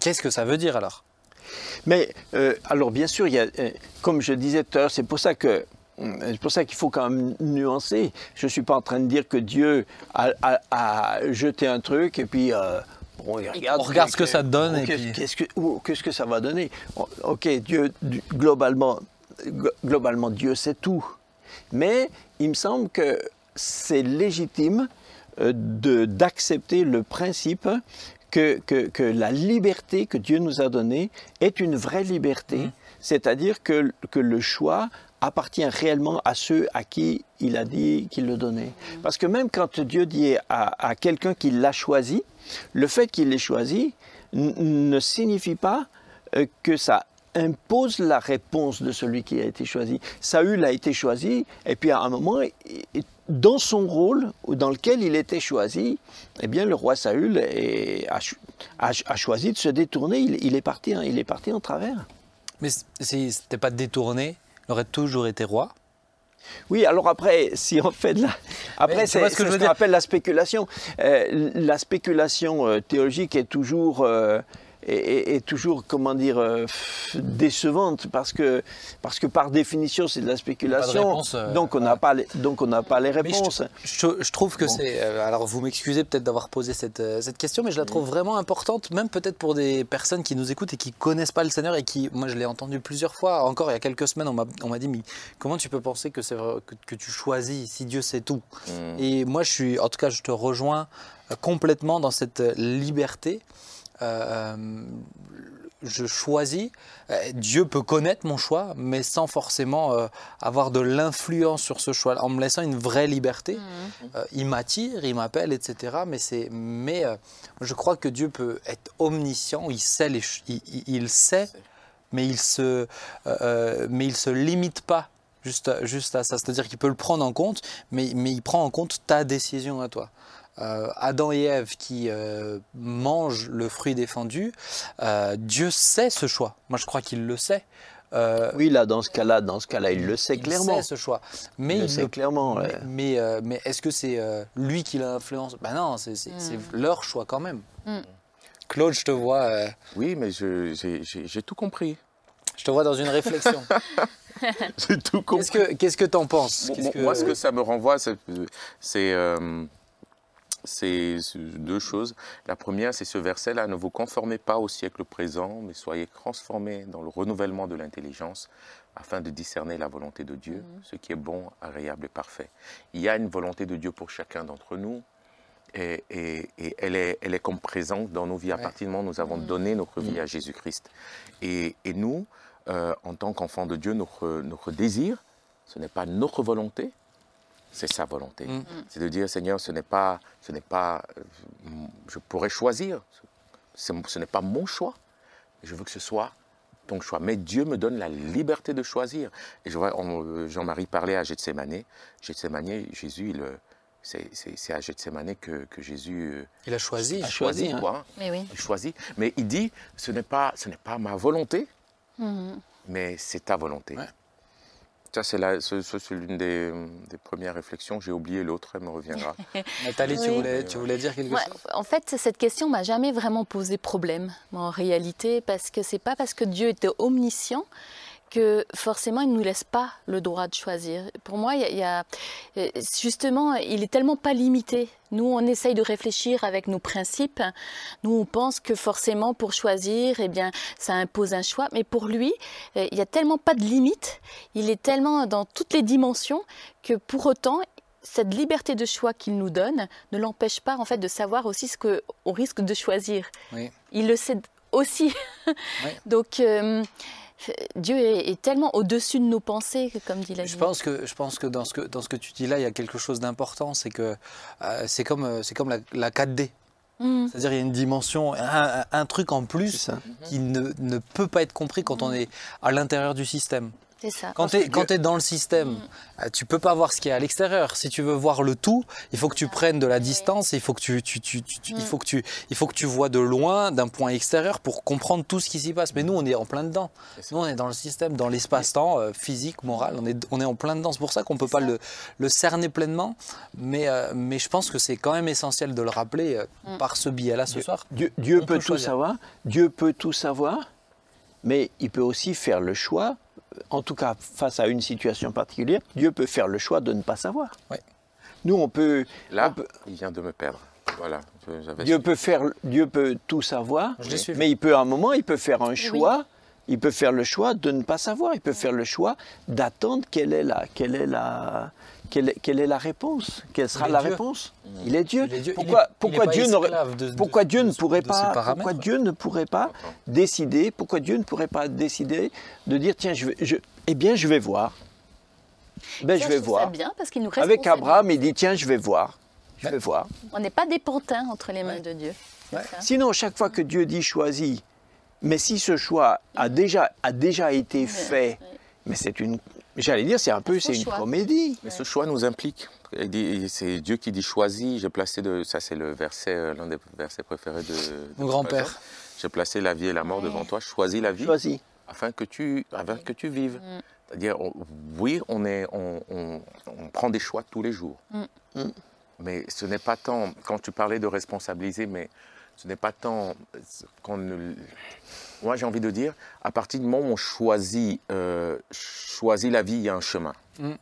Qu'est-ce que ça veut dire alors? Mais euh, alors bien sûr, il y a, euh, comme je disais tout à l'heure, c'est pour ça que euh, c'est pour ça qu'il faut quand même nuancer. Je ne suis pas en train de dire que Dieu a, jeté un truc et puis bon, regarde, on regarde ce que, ça donne. Qu'est-ce que, que ça va donner? Ok, Dieu, globalement, globalement, Dieu sait tout. Mais il me semble que c'est légitime d'accepter le principe que, la liberté que Dieu nous a donnée est une vraie liberté, mmh. c'est-à-dire que, le choix appartient réellement à ceux à qui il a dit qu'il le donnait. Mmh. Parce que même quand Dieu dit à, quelqu'un qu'il l'a choisi, le fait qu'il l'ait choisi ne signifie pas euh, que ça impose la réponse de celui qui a été choisi. Saül a été choisi, et puis à un moment, dans son rôle dans lequel il était choisi, eh bien, le roi Saül a, choisi de se détourner. Il, est parti, il est parti en travers. Mais si n'était pas détourné, il aurait toujours été roi? Oui, alors après, si on fait de la... Après, c'est ce que je appelle la spéculation. Euh, la spéculation euh, théologique est toujours... Euh, est, toujours, comment dire, euh, décevante parce que, parce que par définition c'est de la spéculation, euh, donc on n'a pas, les, donc on n'a pas les réponses. Je, trouve que c'est, euh, alors vous m'excusez peut-être d'avoir posé cette, cette question, mais je la trouve vraiment importante, même peut-être pour des personnes qui nous écoutent et qui connaissent pas le Seigneur et qui, moi je l'ai entendu plusieurs fois, encore il y a quelques semaines, on m'a dit mais comment tu peux penser que c'est que, que, tu choisis si Dieu sait tout? Mmh. Et moi je suis, en tout cas je te rejoins complètement dans cette liberté. Euh, je choisis. Euh, Dieu peut connaître mon choix, mais sans forcément euh, avoir de l'influence sur ce choix, en me laissant une vraie liberté. Mmh. il m'attire, il m'appelle, etc. Mais, c'est, mais je crois que Dieu peut être omniscient, il sait, les, il, sait mais il se, mais il se limite pas juste, juste à ça. C'est-à-dire qu'il peut le prendre en compte, mais, mais il prend en compte ta décision à toi. Euh, Adam et Ève qui euh, mangent le fruit défendu, euh, Dieu sait ce choix. Moi, je crois qu'il le sait. oui, là, dans ce cas-là, dans ce cas-là, il le sait clairement. Il sait ce choix. Mais il, le sait clairement. Mais, mais, est-ce que c'est lui qui l'influence? Ben non, c'est hmm. leur choix quand même. Hmm. Claude, je te vois. Oui, mais j'ai tout compris. Je te vois dans une réflexion. *laughs* j'ai tout compris. Qu'est-ce que tu en penses? Moi, ce que ça me renvoie, c'est c'est deux choses. La première, c'est ce verset-là, ne vous conformez pas au siècle présent, mais soyez transformés dans le renouvellement de l'intelligence afin de discerner la volonté de Dieu, mhm. ce qui est bon, agréable et parfait. Il y a une volonté de Dieu pour chacun d'entre nous. Et, elle, est, elle est comme présente dans nos vies à partir du moment où nous avons mhm. donné notre vie à mhm. Jésus-Christ. Et, nous, euh, en tant qu'enfants de Dieu, notre, notre désir, ce n'est pas notre volonté, c'est sa volonté. Mm. C'est de dire, Seigneur, ce n'est pas, ce n'est pas, euh, je pourrais choisir, ce n'est pas mon choix, je veux que ce soit ton choix. Mais Dieu me donne la liberté de choisir. Et je vois, euh, Jean-Marie parlait à Gethsemane. Gethsemane, Jésus, il, c'est à Gethsemane que, que Jésus euh, il a choisi, a choisi, hein. quoi. Mais oui. Il choisit. Mais il dit, ce n'est pas, ce n'est pas ma volonté, mm-hmm. mais c'est ta volonté. Ça, c'est l'une des, premières réflexions. J'ai oublié l'autre, elle me reviendra. *laughs* Nathalie, tu, voulais, tu voulais dire quelque chose? En fait, cette question m'a jamais vraiment posé problème, en réalité, parce que c'est pas parce que Dieu était omniscient que forcément, il ne nous laisse pas le droit de choisir. Pour moi, il y, a, euh, justement, il est tellement pas limité. Nous, on essaye de réfléchir avec nos principes. Nous, on pense que forcément, pour choisir, eh bien, ça impose un choix. Mais pour lui, euh, il n'y a tellement pas de limite. Il est tellement dans toutes les dimensions que pour autant, cette liberté de choix qu'il nous donne ne l'empêche pas en fait de savoir aussi ce qu'on risque de choisir. Il le sait aussi. *laughs* Donc euh, Dieu est, tellement au-dessus de nos pensées, comme dit la je pense que Je pense que dans ce que, dans ce que tu dis là, il y a quelque chose d'important, c'est que euh, c'est comme, euh, c'est comme la, 4D. Mm. C'est-à-dire il y a une dimension, un, truc en plus qui ne, ne, peut pas être compris quand on mm. est à l'intérieur du système. Quand tu es, dans le système, mm. euh, tu peux pas voir ce qu'il y a à l'extérieur. Si tu veux voir le tout, il faut que tu prennes de la distance, il faut que tu, tu, tu, il, mm. faut que tu, il faut que tu vois de loin, d'un point extérieur, pour comprendre tout ce qui s'y passe. Mais nous, on est en plein dedans. Nous, on est dans le système, dans l'espace-temps, euh, physique, moral, on est, on est en plein dedans. C'est pour ça qu'on peut pas le, le, cerner pleinement. Mais, euh, mais je pense que c'est quand même essentiel de le rappeler mm. par ce biais-là ce soir. Dieu, Dieu peut tout savoir. Dieu peut tout savoir, mais il peut aussi faire le choix en tout cas face à une situation particulière, Dieu peut faire le choix de ne pas savoir. Nous, on peut. Là, il vient de me perdre. Voilà. Dieu peut faire, Dieu peut tout savoir, mais il peut à un moment, il peut faire un choix. Il peut faire le choix de ne pas savoir. Il peut faire le choix d'attendre quelle est la, quelle est la, quelle, est la réponse? Quelle sera la réponse? Il est, Dieu. Pourquoi, pourquoi Dieu pourquoi Dieu ne pourrait pas pourquoi Dieu ne pourrait pas décider Pourquoi Dieu ne pourrait pas décider de dire tiens je, vais, je eh bien je vais voir. Ben, je vais voir. Bien parce qu'il nous Avec Abraham, il dit tiens je vais voir. Je vais voir. On n'est pas des pantins entre les mains de Dieu. Sinon chaque fois que Dieu dit choisis, mais si ce choix a déjà, a déjà été fait, mais c'est une J'allais dire, c'est un peu, c'est une comédie. Mais ce choix nous implique. C'est Dieu qui dit choisis. J'ai placé de, ça, c'est le verset, euh, l'un des versets préférés de, mon grand-père. J'ai placé la vie et la mort devant toi. Choisis la vie. Choisis. Afin que tu, afin que tu vives. Mm. C'est-à-dire, oui, on, est, on, on, prend des choix tous les jours. Mm. Mm. Mais ce n'est pas tant, quand tu parlais de responsabiliser, mais ce n'est pas tant qu'on Moi, j'ai envie de dire, à partir du moment où on choisit, euh, choisit la vie, il y a un chemin. Mm.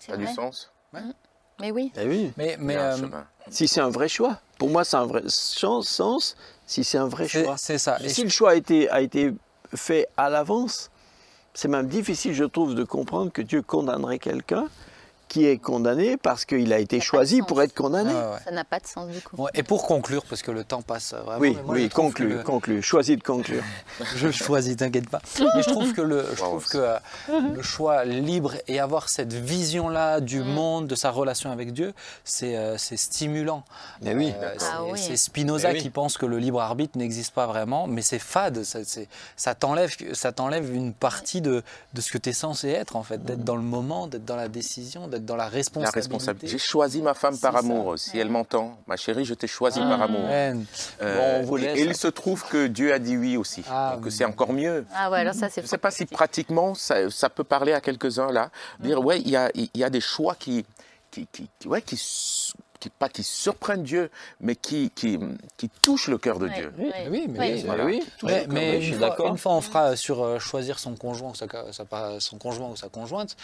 Ça a du sens? Mais oui. Eh oui. Mais, mais euh, si c'est un vrai choix, pour moi, c'est un vrai sens si c'est un vrai choix. C'est ça. Et si le choix a été, a été fait à l'avance, c'est même difficile, je trouve, de comprendre que Dieu condamnerait quelqu'un qui est condamné parce qu'il a été choisi pour être condamné. Ça n'a pas de sens du coup. et pour conclure, parce que le temps passe vraiment. Oui, oui, conclue, conclue, choisis de conclure. *laughs* je choisis, t'inquiète pas. Mais je trouve que le, je trouve que euh, le choix libre et avoir cette vision-là du mm. monde, de sa relation avec Dieu, c'est euh, stimulant. Mais oui. Euh, ah c'est Spinoza qui pense que le libre arbitre n'existe pas vraiment, mais c'est fade. Ça t'enlève une partie de, de ce que tu es censé être, en fait, d'être dans le moment, d'être dans la décision, d'être dans la responsabilité. J'ai choisi ma femme par amour, si elle m'entend. Ma chérie, je t'ai choisi par amour. Euh, et, il se trouve que Dieu a dit oui aussi. Ah, donc c'est encore mieux. Ah ouais, alors ça, je ne sais pas si pratiquement ça, ça, peut parler à quelques-uns là. Dire, ouais, il y a, y a des choix qui, qui, qui, ouais, qui qui, pas qui surprennent Dieu, mais qui, qui, qui touchent le cœur de Dieu. Oui, oui, mais, oui. mais, une, fois, une, fois, on fera sur euh, choisir son conjoint, ou sa, son conjoint ou sa conjointe.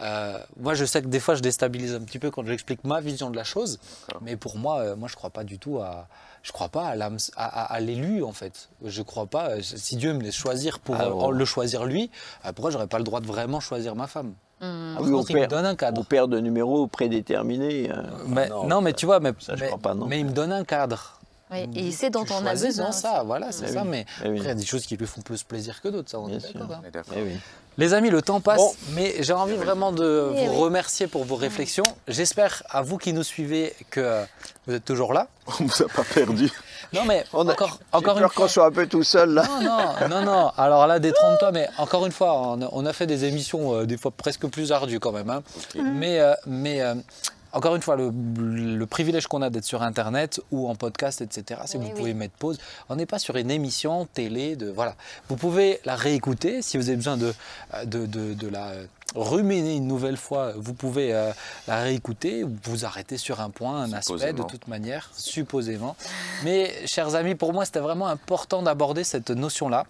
Euh, moi, je sais que des fois, je déstabilise un petit peu quand j'explique ma vision de la chose, mais pour moi, euh, moi, je crois pas du tout à je crois pas à, à, l'élu en fait. Je crois pas. Si Dieu me laisse choisir pour ah, le choisir lui, pourquoi j'aurais pas le droit de vraiment choisir ma femme? Mmh. oui, on perd, donne un cadre. On perd de numéros prédéterminés. Euh, mais, non, mais tu vois, mais, mais, il me donne un cadre. Oui, et il sait dont on a besoin. ça, voilà, c'est ça. Mais après, il y a des choses qui lui font plus plaisir que d'autres, ça, on est d'accord. Hein. Eh Les amis, le temps passe, mais j'ai envie vraiment de eh vous remercier pour vos réflexions. J'espère à vous qui nous suivez que vous êtes toujours là. *laughs* On ne vous a pas perdu. Non, mais on a, encore, encore une qu'on soit un peu tout seul là. Non, non, non, non. Alors là, détrompe-toi, mais encore une fois, on a, fait des émissions euh, des fois presque plus ardues quand même. Hein. Mais, euh, mais euh, encore une fois, le, privilège qu'on a d'être sur Internet ou en podcast, etc., c'est que vous pouvez mettre pause. On n'est pas sur une émission télé. De, voilà. Vous pouvez la réécouter si vous avez besoin de, de, de, la ruminer une nouvelle fois. Vous pouvez euh, la réécouter ou vous arrêter sur un point, un aspect, de toute manière, supposément. Mais, chers amis, pour moi, c'était vraiment important d'aborder cette notion-là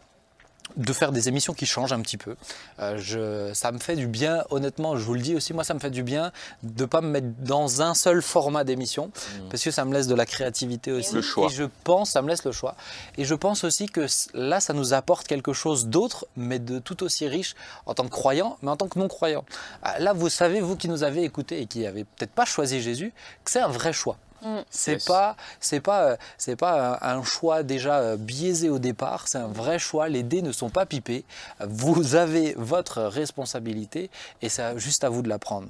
de faire des émissions qui changent un petit peu. Euh, je, ça me fait du bien, honnêtement, je vous le dis aussi, moi ça me fait du bien de ne pas me mettre dans un seul format d'émission, mmh. parce que ça me laisse de la créativité aussi. Le choix. Et je pense, ça me laisse le choix. Et je pense aussi que là, ça nous apporte quelque chose d'autre, mais de tout aussi riche en tant que croyant, mais en tant que non-croyant. Ah, là, vous savez, vous qui nous avez écoutés et qui n'avez peut-être pas choisi Jésus, que c'est un vrai choix. Mm. C'est pas, c'est pas, euh, c'est pas un choix déjà euh, biaisé au départ. C'est un vrai choix. Les dés ne sont pas pipés. Vous avez votre responsabilité et c'est juste à vous de la prendre.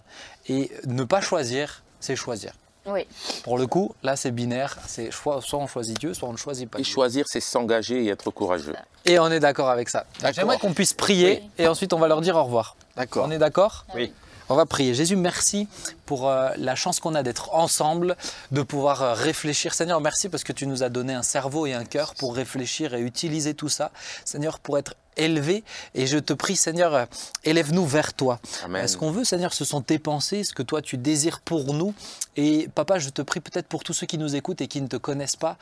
Et ne pas choisir, c'est choisir. Oui. Pour le coup, là, c'est binaire. C'est soit on choisit Dieu, soit on ne choisit pas. Et choisir, c'est s'engager et être courageux. Et on est d'accord avec ça. J'aimerais qu'on puisse prier et ensuite on va leur dire au revoir. D'accord. On est d'accord? Oui. On va prier. Jésus, merci pour euh, la chance qu'on a d'être ensemble, de pouvoir euh, réfléchir. Seigneur, merci parce que tu nous as donné un cerveau et un cœur pour réfléchir et utiliser tout ça. Seigneur, pour être élevé. Et je te prie, Seigneur, euh, élève-nous vers toi. Ce qu'on veut, Seigneur, ce sont tes pensées, ce que toi tu désires pour nous? Et papa, je te prie peut-être pour tous ceux qui nous écoutent et qui ne te connaissent pas,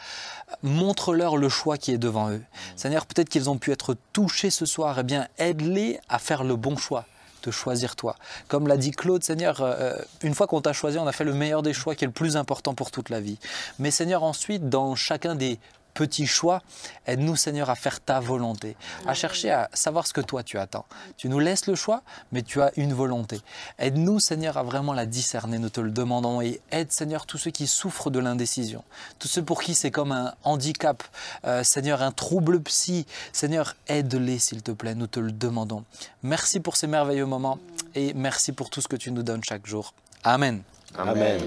montre-leur le choix qui est devant eux. Seigneur, peut-être qu'ils ont pu être touchés ce soir. Eh bien, aide-les à faire le bon choix choisir toi. Comme l'a dit Claude, Seigneur, euh, euh, une fois qu'on t'a choisi, on a fait le meilleur des choix qui est le plus important pour toute la vie. Mais Seigneur, ensuite, dans chacun des petits choix. Aide-nous, Seigneur, à faire ta volonté, à chercher à savoir ce que toi tu attends. Tu nous laisses le choix, mais tu as une volonté. Aide-nous, Seigneur, à vraiment la discerner, nous te le demandons. Et aide, Seigneur, tous ceux qui souffrent de l'indécision, tous ceux pour qui c'est comme un handicap, euh, Seigneur, un trouble psy. Seigneur, aide-les, s'il te plaît, nous te le demandons. Merci pour ces merveilleux moments et merci pour tout ce que tu nous donnes chaque jour. Amen. Amen.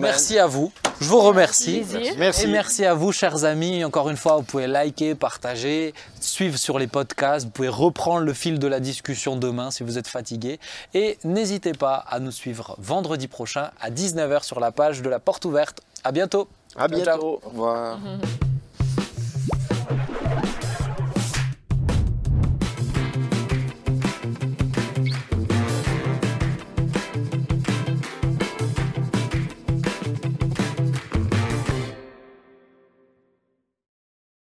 Merci à vous. Je vous remercie. Merci. Et merci à vous, chers amis. Encore une fois, vous pouvez liker, partager, suivre sur les podcasts. Vous pouvez reprendre le fil de la discussion demain si vous êtes fatigué. Et n'hésitez pas à nous suivre vendredi prochain à 19h sur la page de la porte ouverte. À bientôt. À bientôt. Au revoir. *laughs*